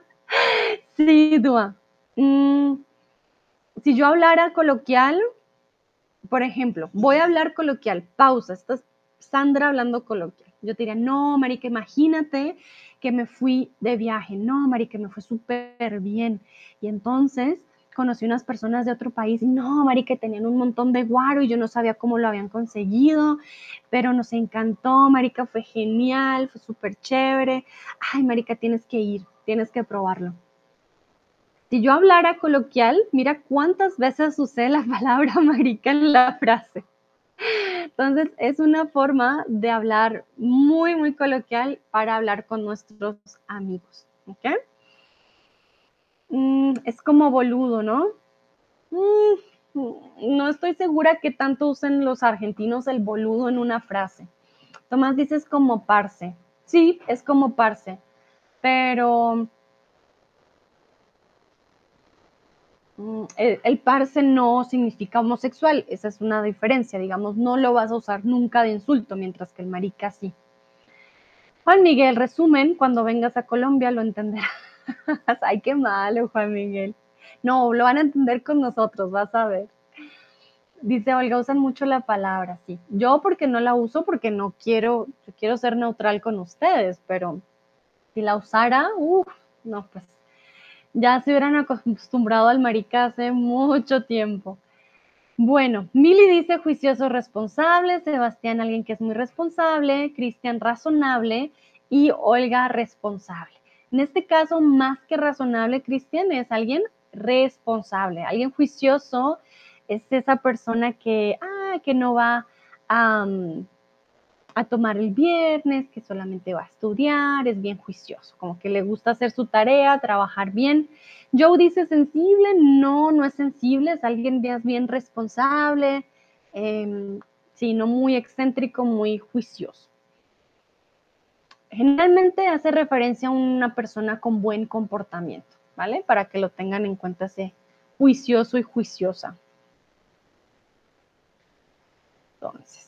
sí, Dua. Mm, si yo hablara coloquial, por ejemplo, voy a hablar coloquial, pausa, esta es Sandra hablando coloquial. Yo diría, no, marica, imagínate que me fui de viaje. No, marica, me fue súper bien. Y entonces, conocí unas personas de otro país no, Mari, que tenían un montón de guaro y yo no sabía cómo lo habían conseguido, pero nos encantó, Marica, fue genial, fue súper chévere. Ay, Marica, tienes que ir, tienes que probarlo. Si yo hablara coloquial, mira cuántas veces usé la palabra marica en la frase. Entonces, es una forma de hablar muy, muy coloquial para hablar con nuestros amigos. ¿Ok? Mm, es como boludo, ¿no? Mm, no estoy segura que tanto usen los argentinos el boludo en una frase. Tomás dices como parce. Sí, es como parce. Pero mm, el, el, parce no significa homosexual. Esa es una diferencia. Digamos, no lo vas a usar nunca de insulto, mientras que el marica sí. Juan Miguel, resumen, cuando vengas a Colombia lo entenderás. Ay, qué malo, Juan Miguel. No, lo van a entender con nosotros, vas a ver. Dice Olga, usan mucho la palabra, sí. Yo porque no la uso, porque no quiero, yo quiero ser neutral con ustedes, pero si la usara, uff, no, pues ya se hubieran acostumbrado al marica hace mucho tiempo. Bueno, Mili dice juicioso responsable, Sebastián alguien que es muy responsable, Cristian razonable y Olga responsable. En este caso, más que razonable, Cristian, es alguien responsable, alguien juicioso, es esa persona que, ah, que no va a, a, tomar el viernes, que solamente va a estudiar, es bien juicioso, como que le gusta hacer su tarea, trabajar bien. Joe dice sensible, no, no es sensible, es alguien bien, bien responsable, eh, sino muy excéntrico, muy juicioso. Generalmente hace referencia a una persona con buen comportamiento, ¿vale? Para que lo tengan en cuenta ese juicioso y juiciosa. Entonces,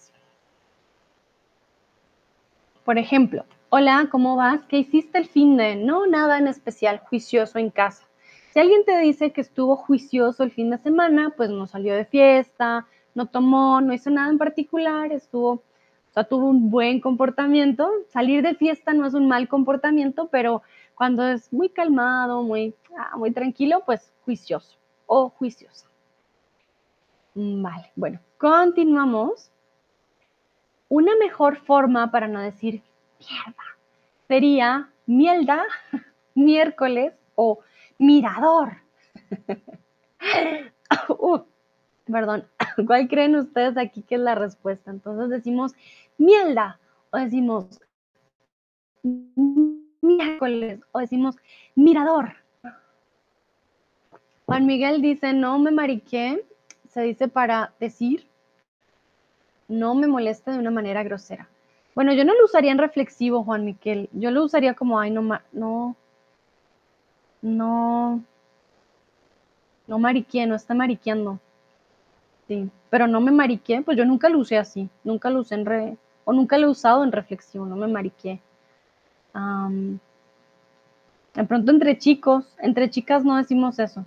por ejemplo, hola, ¿cómo vas? ¿Qué hiciste el fin de? No, nada en especial, juicioso en casa. Si alguien te dice que estuvo juicioso el fin de semana, pues no salió de fiesta, no tomó, no hizo nada en particular, estuvo o sea, tuvo un buen comportamiento. Salir de fiesta no es un mal comportamiento, pero cuando es muy calmado, muy, ah, muy tranquilo, pues juicioso o juiciosa. Mm, vale, bueno, continuamos. Una mejor forma para no decir mierda sería mielda, miércoles o mirador. perdón, ¿cuál creen ustedes aquí que es la respuesta? Entonces decimos mierda o decimos miércoles o decimos mirador. Juan Miguel dice, no me mariqué, se dice para decir, no me moleste de una manera grosera. Bueno, yo no lo usaría en reflexivo, Juan Miguel. Yo lo usaría como, ay, no, no, no, no mariqué, no está mariqueando. Sí, pero no me mariqué, pues yo nunca lo usé así, nunca lo usé en re, o nunca lo he usado en reflexión, no me mariqué. de pronto entre chicos, entre chicas no decimos eso.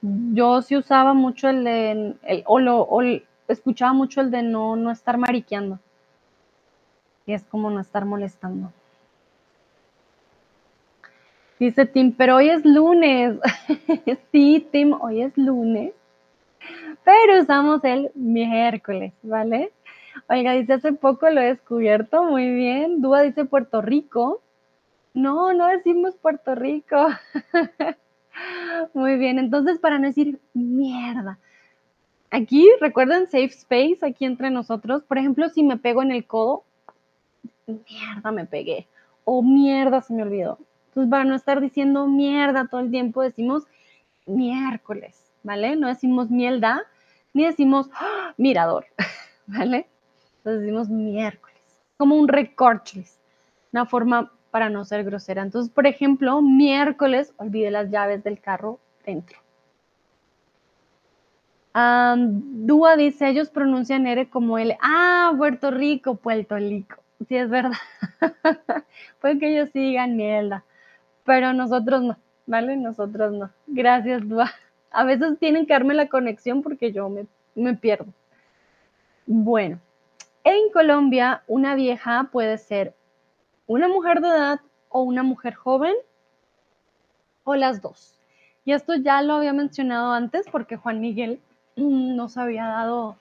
Yo sí usaba mucho el el, o, lo, o escuchaba mucho el de no, no estar mariqueando. Y es como no estar molestando. Dice Tim, pero hoy es lunes. sí, Tim, hoy es lunes pero usamos el miércoles, ¿vale? Oiga, dice hace poco lo he descubierto, muy bien. Dúa dice Puerto Rico. No, no decimos Puerto Rico. muy bien, entonces para no decir mierda. Aquí, recuerden safe space, aquí entre nosotros. Por ejemplo, si me pego en el codo, mierda, me pegué. O mierda, se me olvidó. Entonces, para no estar diciendo mierda todo el tiempo, decimos miércoles, ¿vale? No decimos mierda, ni decimos ¡Ah! mirador, ¿vale? Entonces decimos miércoles, como un recorcholis, una forma para no ser grosera. Entonces, por ejemplo, miércoles, olvide las llaves del carro dentro. Dúa dice, ellos pronuncian R como L. Ah, Puerto Rico, Puerto Rico. Sí, es verdad. Puede que ellos sigan mierda, pero nosotros no, ¿vale? Nosotros no. Gracias, Dúa. A veces tienen que darme la conexión porque yo me, me pierdo. Bueno, en Colombia una vieja puede ser una mujer de edad o una mujer joven o las dos. Y esto ya lo había mencionado antes porque Juan Miguel nos había dado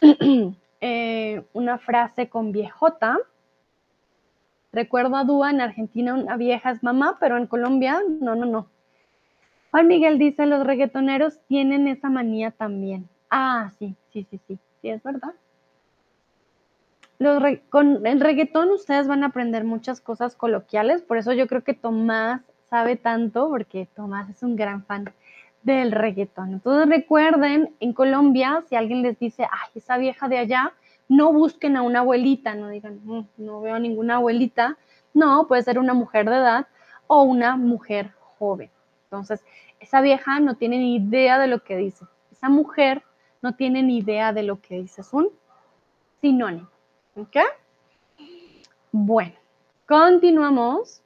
eh, una frase con viejota. Recuerdo a Dúa, en Argentina una vieja es mamá, pero en Colombia no, no, no. Juan Miguel dice, los reggaetoneros tienen esa manía también. Ah, sí, sí, sí, sí, sí, es verdad. con el reggaetón ustedes van a aprender muchas cosas coloquiales, por eso yo creo que Tomás sabe tanto, porque Tomás es un gran fan del reggaetón. Entonces recuerden, en Colombia, si alguien les dice, ay, esa vieja de allá, no busquen a una abuelita, no digan, mm, no veo a ninguna abuelita. No, puede ser una mujer de edad o una mujer joven. Entonces, esa vieja no tiene ni idea de lo que dice. Esa mujer no tiene ni idea de lo que dice. Es un sinónimo. ¿Ok? Bueno, continuamos.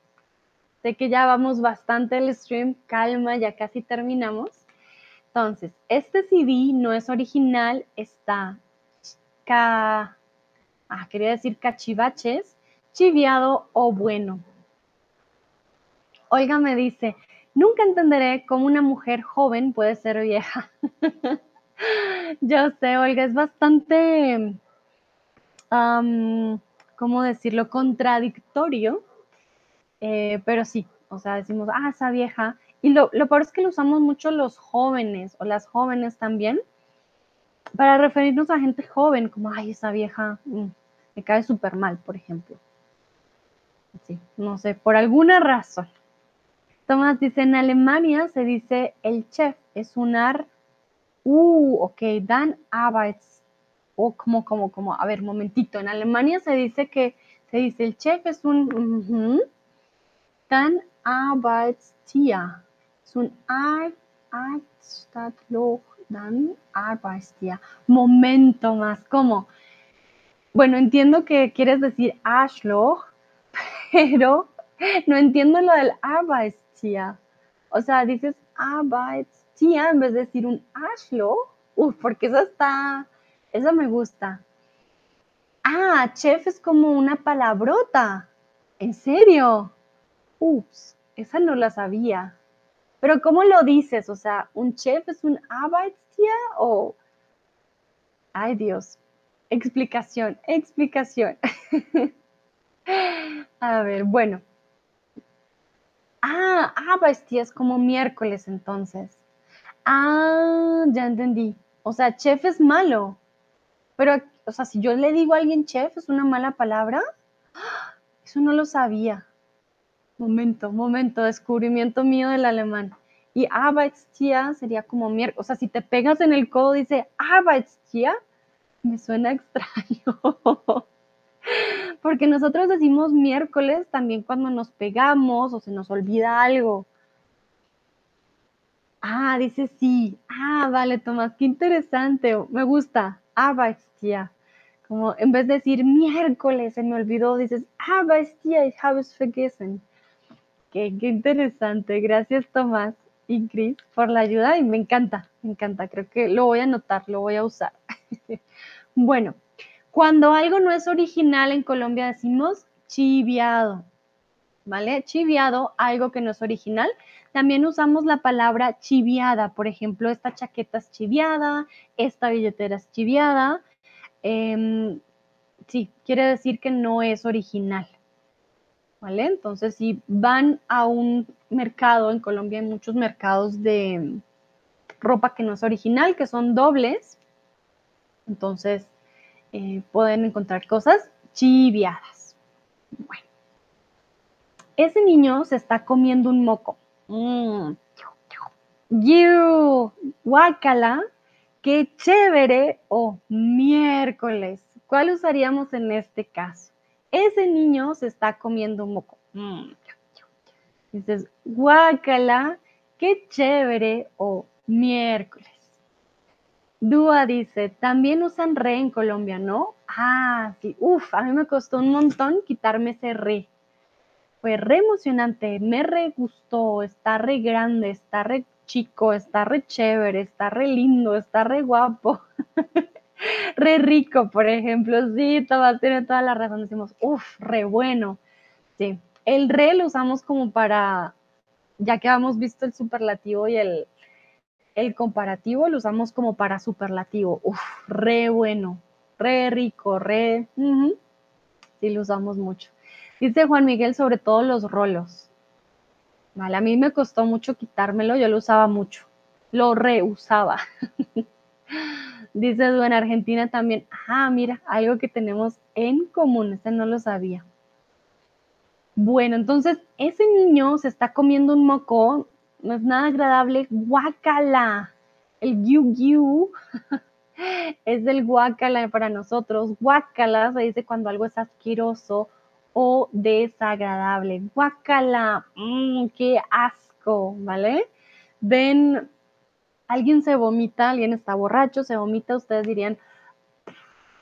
Sé que ya vamos bastante el stream. Calma, ya casi terminamos. Entonces, este CD no es original, está ca... Ah, quería decir cachivaches, chiviado o bueno. Olga me dice, nunca entenderé cómo una mujer joven puede ser vieja. Yo sé, Olga, es bastante, ¿cómo decirlo?, contradictorio, eh, pero sí, o sea, decimos, ah, esa vieja. Y lo, lo peor es que lo usamos mucho los jóvenes o las jóvenes también para referirnos a gente joven, como, ay, esa vieja mm, me cae súper mal, por ejemplo. Sí, no sé, por alguna razón. Tomás dice, en Alemania se dice el chef es un ar, uh, ok, dan Arbeits, o como, como, como, a ver, momentito, en Alemania se dice que, se dice el chef es un, Arbeitstier, es un Arbeitsstadtloch, dan Arbeitstier, momento más, como, bueno, entiendo que quieres decir Arschloch, pero no entiendo lo del Arbeitstier o sea, dices Arbeitstier en vez de decir un Ashlo. Uf, porque eso está, eso me gusta. Ah, chef es como una palabrota. ¿En serio? Ups, esa no la sabía. Pero ¿cómo lo dices? O sea, ¿un chef es un Arbeitstier o... Ay Dios. Explicación, explicación. A ver, bueno. Ah, bestia, es como miércoles entonces. Ah, ya entendí. O sea, chef es malo. Pero, o sea, si yo le digo a alguien chef, ¿es una mala palabra? Eso no lo sabía. Momento, momento, descubrimiento mío del alemán. Y Arbeitstier sería como miércoles. O sea, si te pegas en el codo, dice Arbeitstier, me suena extraño. Porque nosotros decimos miércoles también cuando nos pegamos o se nos olvida algo. Ah, dice sí. Ah, vale, Tomás, qué interesante. Me gusta. bestia. Como en vez de decir miércoles, se me olvidó, dices bestia, ich habe es vergessen. Qué, interesante. Gracias, Tomás y Chris, por la ayuda y me encanta, me encanta. Creo que lo voy a anotar, lo voy a usar. bueno, cuando algo no es original en Colombia decimos chiviado, ¿vale? Chiviado, algo que no es original. También usamos la palabra chiviada, por ejemplo, esta chaqueta es chiviada, esta billetera es chiviada. Em, sí, quiere decir que no es original, ¿vale? Entonces, si van a un mercado, en Colombia hay muchos mercados de ropa que no es original, que son dobles. Entonces, eh, pueden encontrar cosas chiviadas. Bueno, ese niño se está comiendo un moco. Mm. Guacala, qué chévere o miércoles. ¿Cuál usaríamos en este caso? Ese niño se está comiendo un moco. Mm. Dices, guacala, qué chévere o miércoles. Dúa dice, también usan re en Colombia, ¿no? Ah, sí, uf, a mí me costó un montón quitarme ese re. Fue re emocionante, me re gustó, está re grande, está re chico, está re chévere, está re lindo, está re guapo, re rico, por ejemplo. Sí, Tomás tiene toda la razón, decimos, uf, re bueno. Sí, el re lo usamos como para ya que hemos visto el superlativo y el, el comparativo, lo usamos como para superlativo. Uf, re bueno, re rico, re... Sí, lo usamos mucho. Dice Juan Miguel sobre todo los rolos. Vale, a mí me costó mucho quitármelo, yo lo usaba mucho. Lo reusaba. Dice en Argentina también. Ah, mira, algo que tenemos en común. Este no lo sabía. Bueno, entonces ese niño se está comiendo un moco, no es nada agradable, guacala. El yu es del guacala para nosotros. Guacala se dice cuando algo es asqueroso o desagradable. Guacala, mmm, qué asco, ¿vale? Ven, alguien se vomita, alguien está borracho, se vomita, ustedes dirían,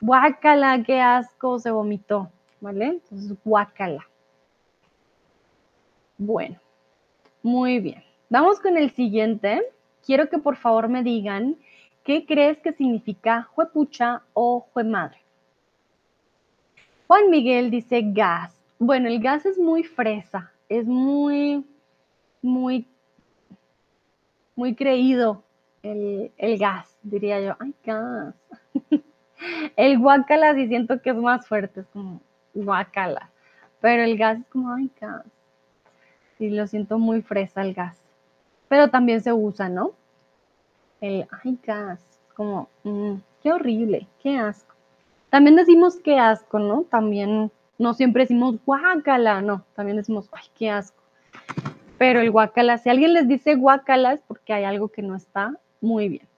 guacala, qué asco, se vomitó, ¿vale? Entonces, guacala. Bueno, muy bien. Vamos con el siguiente. Quiero que por favor me digan qué crees que significa juepucha o juemadre. Juan Miguel dice gas. Bueno, el gas es muy fresa, es muy, muy, muy creído el, gas, diría yo. Ay, gas. el guacala sí siento que es más fuerte, es como guacala. Pero el gas es como, ay, gas. Y lo siento muy fresa el gas. Pero también se usa, ¿no? El, ay, gas, como, mm, qué horrible, qué asco. También decimos qué asco, ¿no? También no siempre decimos guácala, no, también decimos, ay, qué asco. Pero el guácala, si alguien les dice guácala es porque hay algo que no está muy bien.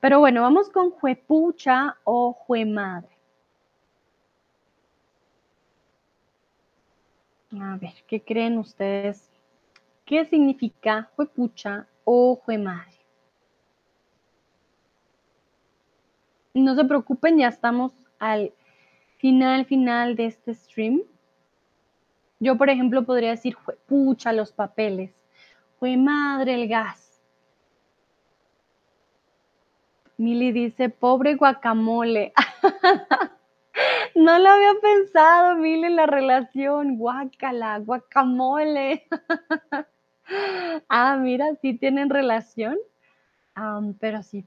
Pero bueno, vamos con juepucha o juemadre. A ver, ¿qué creen ustedes? ¿Qué significa juepucha o juemadre? No se preocupen, ya estamos al final, final de este stream. Yo, por ejemplo, podría decir juepucha los papeles, juemadre el gas. Mili dice, pobre guacamole. No lo había pensado, Mil, en la relación. Guácala, guacamole. ah, mira, sí tienen relación. pero sí,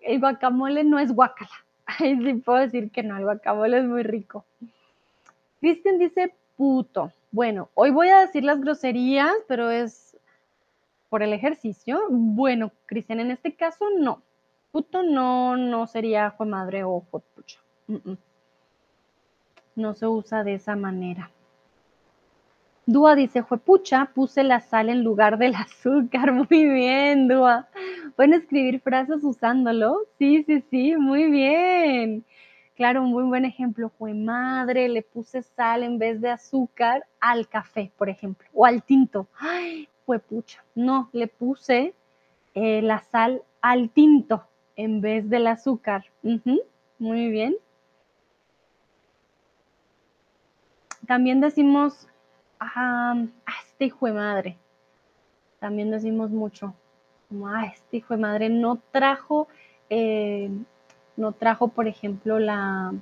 el guacamole no es guacala. Ahí sí puedo decir que no, el guacamole es muy rico. Cristian dice puto. Bueno, hoy voy a decir las groserías, pero es por el ejercicio. Bueno, Cristian, en este caso no. Puto no, no sería fue madre o fue pucha no se usa de esa manera. Dúa dice, juepucha, puse la sal en lugar del azúcar. Muy bien, Dúa. ¿Pueden escribir frases usándolo? Sí, sí, sí, muy bien. Claro, un muy buen ejemplo. Fue madre, le puse sal en vez de azúcar al café, por ejemplo, o al tinto. Ay, juepucha. No, le puse eh, la sal al tinto en vez del azúcar. muy bien. También decimos, ah, este hijo de madre. También decimos mucho, como, ah, este hijo de madre no trajo, eh, no trajo, por ejemplo, la,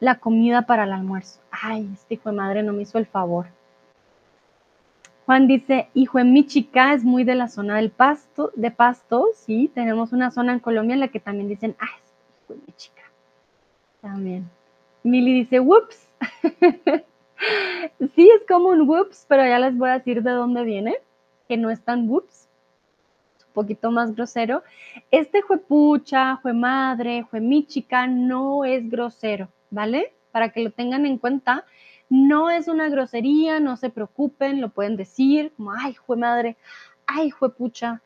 la comida para el almuerzo. Ay, este hijo de madre no me hizo el favor. Juan dice, hijo de mi chica es muy de la zona del pasto, de pasto, sí, tenemos una zona en Colombia en la que también dicen, ah, hijo de mi chica. También. Mili dice, whoops. sí, es como un whoops, pero ya les voy a decir de dónde viene, que no es tan whoops, un poquito más grosero. Este juepucha, juemadre, juemichica no es grosero, ¿vale? Para que lo tengan en cuenta, no es una grosería, no se preocupen, lo pueden decir como, ay, juemadre, ay, juepucha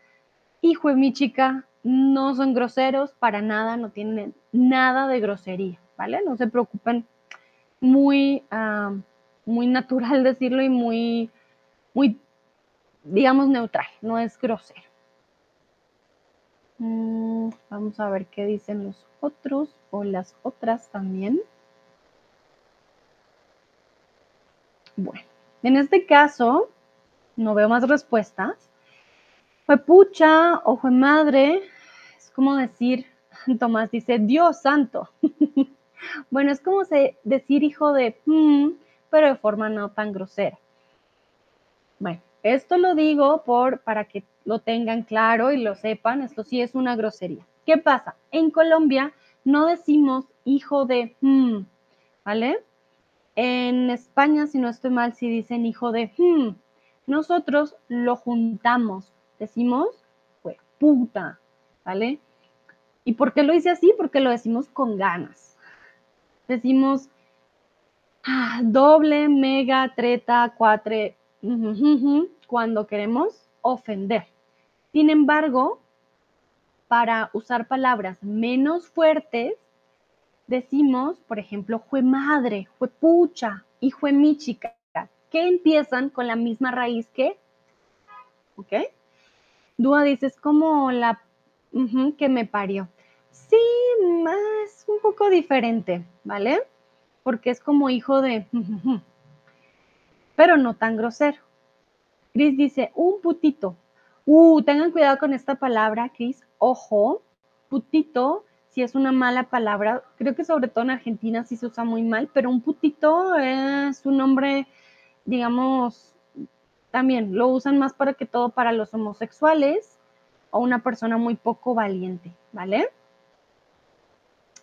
y juemichica, no son groseros para nada, no tienen nada de grosería, ¿vale? No se preocupen muy, ah, muy natural decirlo y muy, muy, digamos, neutral, no es grosero. Mm, vamos a ver qué dicen los otros o las otras también. Bueno, en este caso, no veo más respuestas. Fue pucha o fue madre, es como decir, Tomás dice, Dios santo. Bueno, es como decir hijo de, mm", pero de forma no tan grosera. Bueno, esto lo digo por, para que lo tengan claro y lo sepan, esto sí es una grosería. ¿Qué pasa? En Colombia no decimos hijo de, hmm, ¿vale? En España, si no estoy mal, sí dicen hijo de, hmm. Nosotros lo juntamos, decimos, pues, puta, ¿vale? ¿Y por qué lo hice así? Porque lo decimos con ganas. Decimos ah, doble, mega, treta, cuatre, cuando queremos ofender. Sin embargo, para usar palabras menos fuertes, decimos, por ejemplo, fue madre, fue pucha y fue mi chica, que empiezan con la misma raíz que, ¿ok? Dúa dice, es como la que me parió. Sí, más un poco diferente, ¿vale? Porque es como hijo de, pero no tan grosero. Cris dice, un putito. Uh, tengan cuidado con esta palabra, Cris. Ojo, putito, si es una mala palabra, creo que sobre todo en Argentina sí se usa muy mal, pero un putito es un nombre, digamos, también lo usan más para que todo para los homosexuales o una persona muy poco valiente, ¿vale?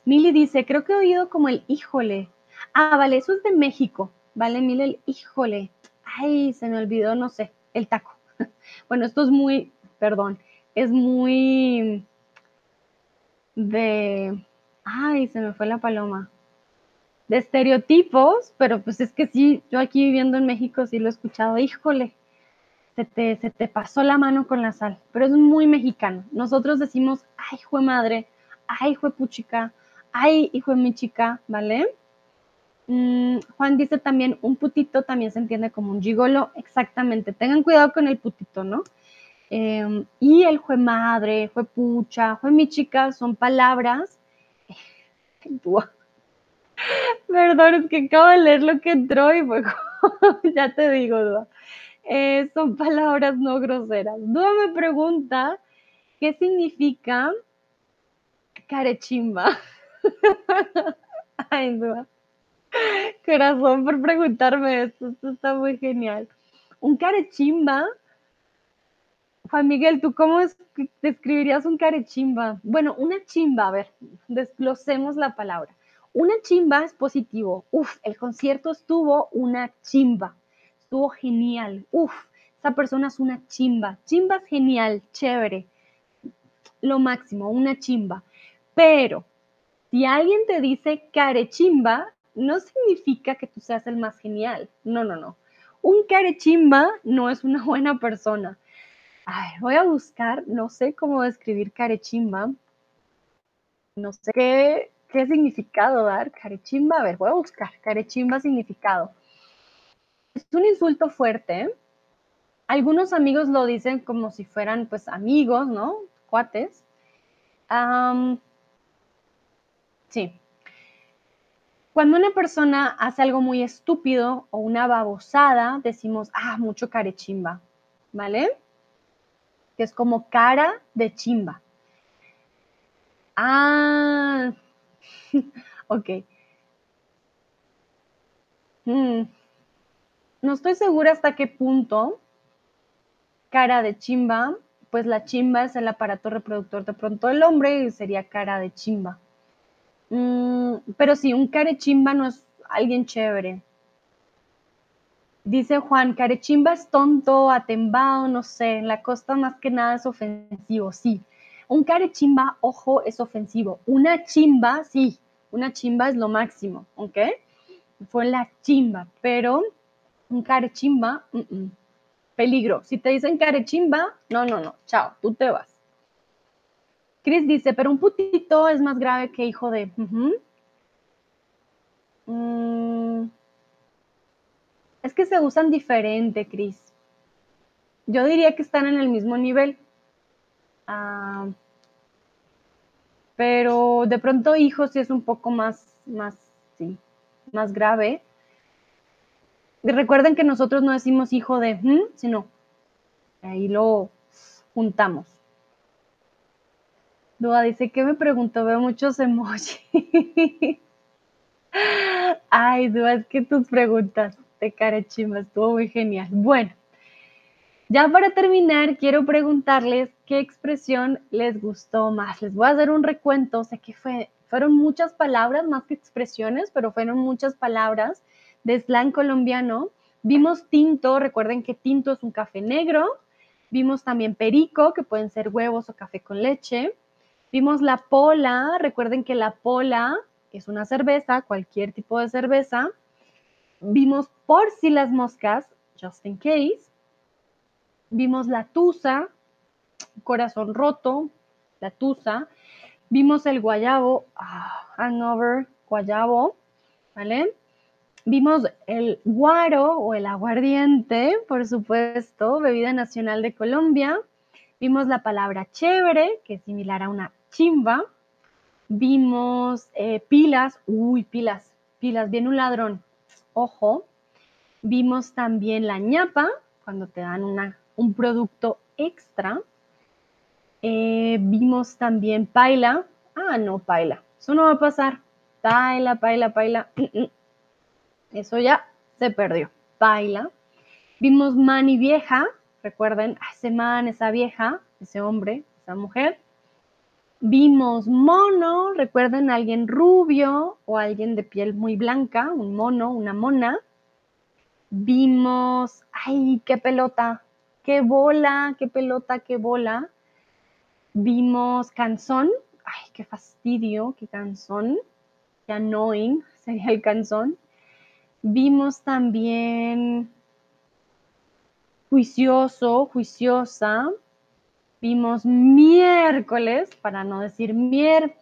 Mili dice, creo que he oído como el híjole. Ah, vale, eso es de México, ¿vale? Mili, el híjole. Ay, se me olvidó, no sé, el taco. Bueno, esto es muy, perdón, es muy de, ay, se me fue la paloma, de estereotipos, pero pues es que sí, yo aquí viviendo en México sí lo he escuchado, híjole, se te, se te pasó la mano con la sal, pero es muy mexicano. Nosotros decimos, ay, hijo de madre, ay, hijo de puchica, ay, hijo de mi chica, ¿vale? Mm, Juan dice también, un putito también se entiende como un gigolo, exactamente, tengan cuidado con el putito, ¿no? Em, y el fue madre, fue pucha, fue mi chica, son palabras. Perdón, es que acabo de leer lo que entró y fue ya te digo, Dua. Eh, son palabras no groseras. Dua me pregunta qué significa carechimba. Ay, Dua. Corazón por preguntarme esto, esto está muy genial. Un carechimba Miguel, ¿tú cómo describirías un carechimba? Bueno, una chimba, a ver, desglosemos la palabra. Una chimba es positivo. Uf, el concierto estuvo una chimba. Estuvo genial. Uf, esa persona es una chimba. Chimba es genial, chévere. Lo máximo, una chimba. Pero si alguien te dice carechimba, no significa que tú seas el más genial. No, no, no. Un carechimba no es una buena persona Voy a buscar, no sé cómo describir carechimba. No sé qué, qué significado dar. Carechimba, a ver, voy a buscar. Carechimba significado. Es un insulto fuerte. Algunos amigos lo dicen como si fueran pues amigos, ¿no? Cuates. sí. Cuando una persona hace algo muy estúpido o una babosada, decimos, ah, mucho carechimba, ¿vale? Que es como cara de chimba. Ah, ok. Hmm. No estoy segura hasta qué punto cara de chimba, pues la chimba es el aparato reproductor de pronto del hombre y sería cara de chimba. Mm, pero sí, un care chimba no es alguien chévere. Dice Juan, carechimba es tonto, atembado, no sé, en la costa más que nada es ofensivo, sí. Un carechimba, ojo, es ofensivo. Una chimba, sí, una chimba es lo máximo, ¿ok? Fue la chimba, pero un carechimba, peligro. Si te dicen carechimba, no, no, no, chao, tú te vas. Chris dice, pero un putito es más grave que hijo de... Es que se usan diferente, Cris. Yo diría que están en el mismo nivel. Ah, pero de pronto hijo sí es un poco más, más, sí, más grave. recuerden que nosotros no decimos hijo de, sino ahí lo juntamos. Dua dice, ¿qué me pregunto? Veo muchos emojis. Ay, Dua, es que tus preguntas de Carechimba, estuvo muy genial. Bueno, Ya para terminar, quiero preguntarles qué expresión les gustó más. Les voy a hacer un recuento. Sé que fue, fueron muchas palabras, más que expresiones, pero fueron muchas palabras de slang colombiano. Vimos tinto, recuerden que tinto es un café negro. Vimos también perico, que pueden ser huevos o café con leche. Vimos la pola, recuerden que la pola es una cerveza, cualquier tipo de cerveza. Vimos por si las moscas, just in case. Vimos la tusa, corazón roto, la tusa. Vimos el guayabo, ah, hangover, guayabo, ¿vale? Vimos el guaro o el aguardiente, por supuesto, bebida nacional de Colombia. Vimos la palabra chévere, que es similar a una chimba. Vimos eh, pilas, uy, pilas, pilas, viene un ladrón, ojo. Vimos también la ñapa, cuando te dan una un producto extra. Eh, vimos también paila. Ah, no, paila. Eso no va a pasar. Paila, paila, paila. Eso ya se perdió. Paila. Vimos man y vieja. Recuerden, ese man, esa vieja, ese hombre, esa mujer. Vimos mono. Recuerden, alguien rubio o alguien de piel muy blanca. Un mono, una mona. Vimos, ay, qué pelota qué bola, qué pelota, qué bola. Vimos canzón, ay, qué fastidio, qué canzón, qué annoying sería el canzón. Vimos también juicioso, juiciosa. Vimos miércoles, para no decir mier.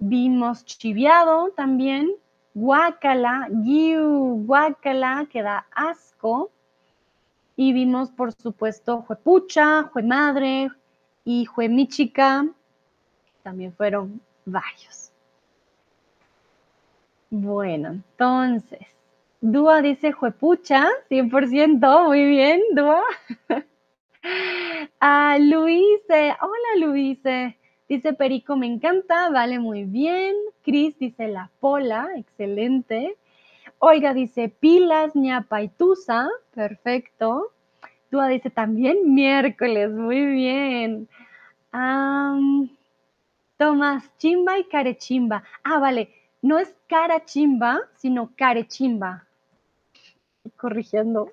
Vimos chiviado también. Guácala, guiu, guácala, que da asco. Y vimos, por supuesto, Juepucha, Juemadre y Juemichica. También fueron varios. Bueno, entonces, Dúa dice Juepucha, 100%, muy bien, Dúa. ah, Luise, hola Luise. Dice Perico, me encanta, vale muy bien. Cris dice La Pola, excelente. Olga dice pilas, ñapa y tusa, perfecto. Dúa dice también miércoles, muy bien. Tomás, chimba y carechimba. Ah, vale, no es cara chimba, sino carechimba. Corrigiendo.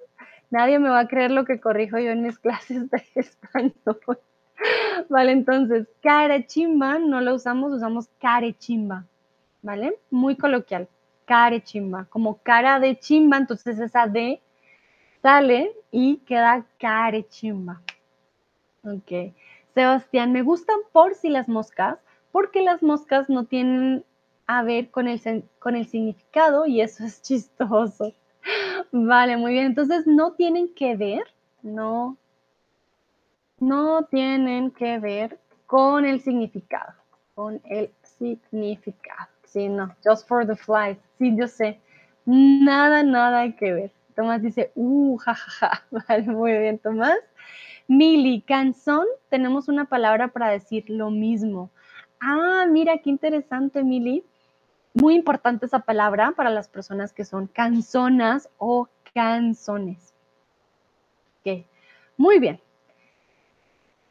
Nadie me va a creer lo que corrijo yo en mis clases de español. Vale, entonces, carechimba no lo usamos, usamos carechimba. ¿Vale? Muy coloquial care chimba, como cara de chimba, entonces esa D sale y queda care chimba. Ok. Sebastián, me gustan por si las moscas, porque las moscas no tienen a ver con el, con el significado y eso es chistoso. Vale, muy bien. Entonces no tienen que ver, no, no tienen que ver con el significado, con el significado. Sí, no, just for the flight. Sí, yo sé. Nada, nada que ver. Tomás dice, uh, jajaja. Vale, muy bien, Tomás. Mili, canzón, tenemos una palabra para decir lo mismo. Ah, mira, qué interesante, Mili. Muy importante esa palabra para las personas que son canzonas o canzones. Ok, muy bien.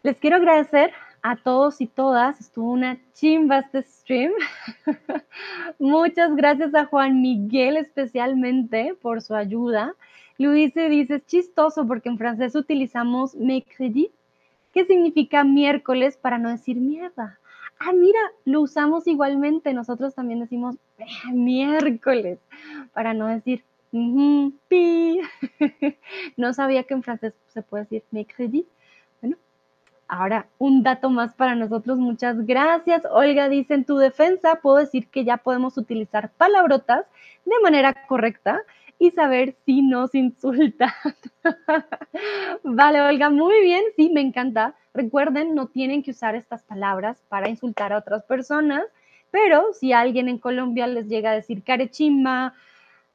Les quiero agradecer a todos y todas. Estuvo una chimba este stream. Muchas gracias a Juan Miguel especialmente por su ayuda. Luis dice, es chistoso porque en francés utilizamos mercredi, que significa miércoles para no decir mierda. Ah, mira, lo usamos igualmente. Nosotros también decimos eh, miércoles para no decir pi. no sabía que en francés se puede decir mercredi. Ahora, un dato más para nosotros, muchas gracias. Olga dice, en tu defensa puedo decir que ya podemos utilizar palabrotas de manera correcta y saber si nos insultan. vale, Olga, muy bien, sí, me encanta. Recuerden, no tienen que usar estas palabras para insultar a otras personas, pero si alguien en Colombia les llega a decir carechimba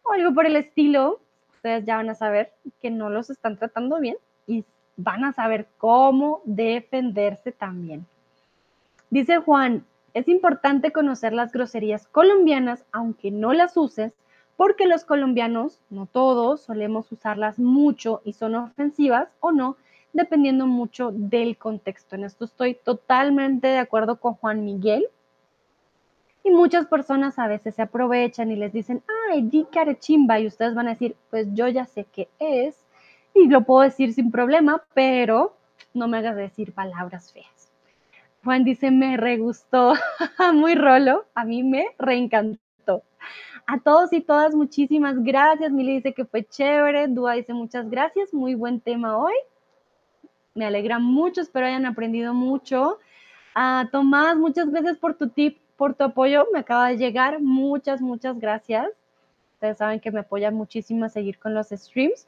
o algo por el estilo, ustedes ya van a saber que no los están tratando bien y van a saber cómo defenderse también. Dice Juan, es importante conocer las groserías colombianas, aunque no las uses, porque los colombianos, no todos, solemos usarlas mucho y son ofensivas o no, dependiendo mucho del contexto. En esto estoy totalmente de acuerdo con Juan Miguel. Y muchas personas a veces se aprovechan y les dicen, ay, di chimba, y ustedes van a decir, pues yo ya sé qué es, y lo puedo decir sin problema, pero no me hagas decir palabras feas. Juan dice, me re gustó, muy rolo, a mí me reencantó. A todos y todas, muchísimas gracias. Mili dice que fue chévere. Dúa dice muchas gracias. Muy buen tema hoy. Me alegra mucho, espero hayan aprendido mucho. A Tomás, muchas gracias por tu tip, por tu apoyo. Me acaba de llegar. Muchas, muchas gracias. Ustedes saben que me apoyan muchísimo a seguir con los streams.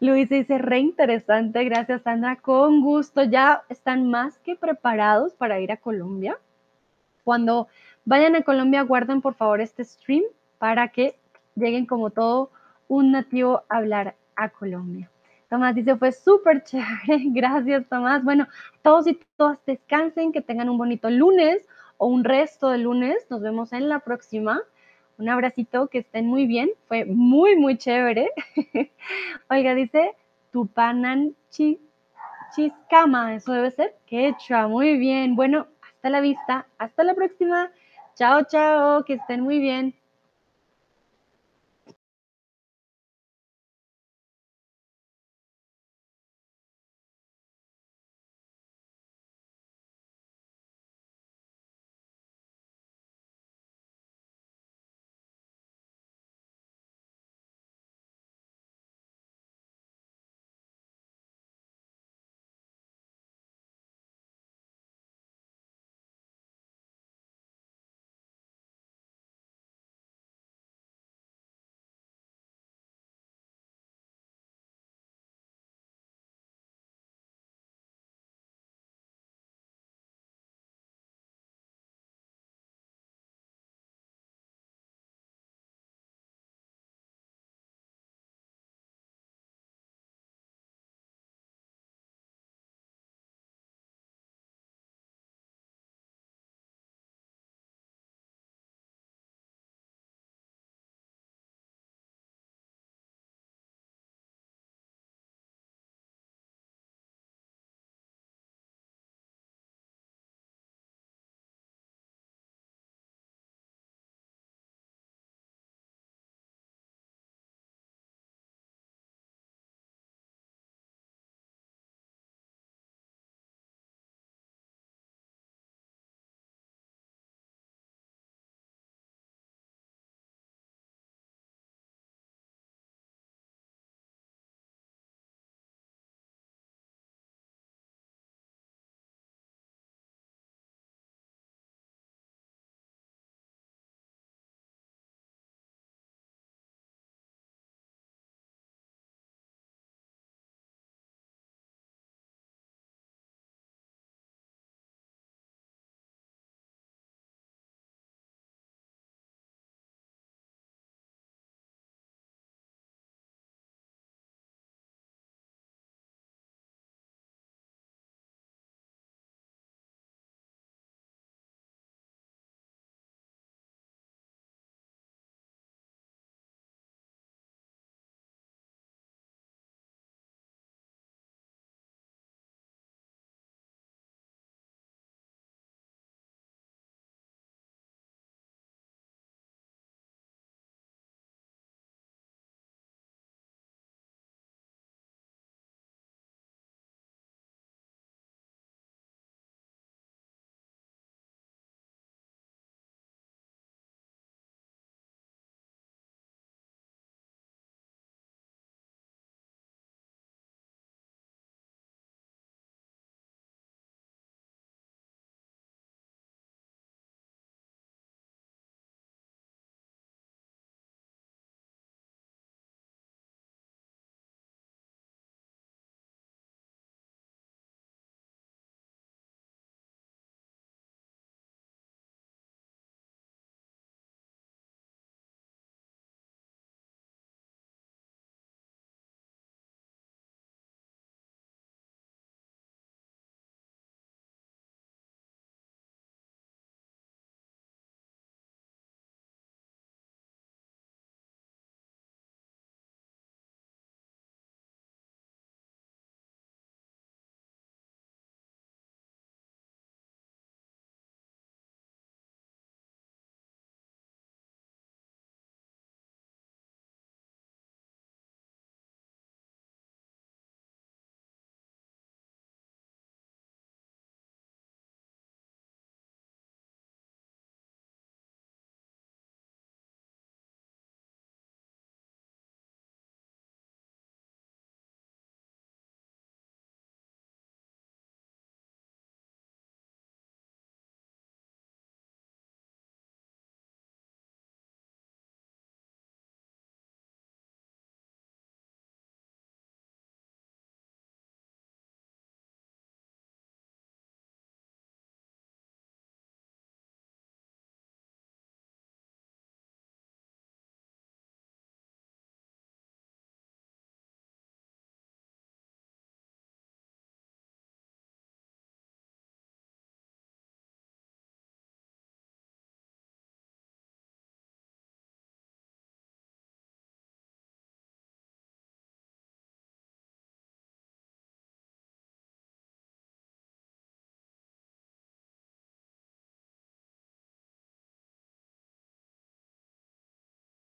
Luis dice, re interesante, gracias Sandra, con gusto, ya están más que preparados para ir a Colombia. Cuando vayan a Colombia, guarden por favor este stream para que lleguen como todo un nativo a hablar a Colombia. Tomás dice, fue súper chévere. Gracias, Tomás. Bueno, todos y todas descansen, que tengan un bonito lunes o un resto de lunes. Nos vemos en la próxima. Un abracito, que estén muy bien. Fue muy, muy chévere. Oiga, dice, Tupanan Chiscama. Eso debe ser quechua. Muy bien. Bueno, hasta la vista. Hasta la próxima. Chao, chao. Que estén muy bien.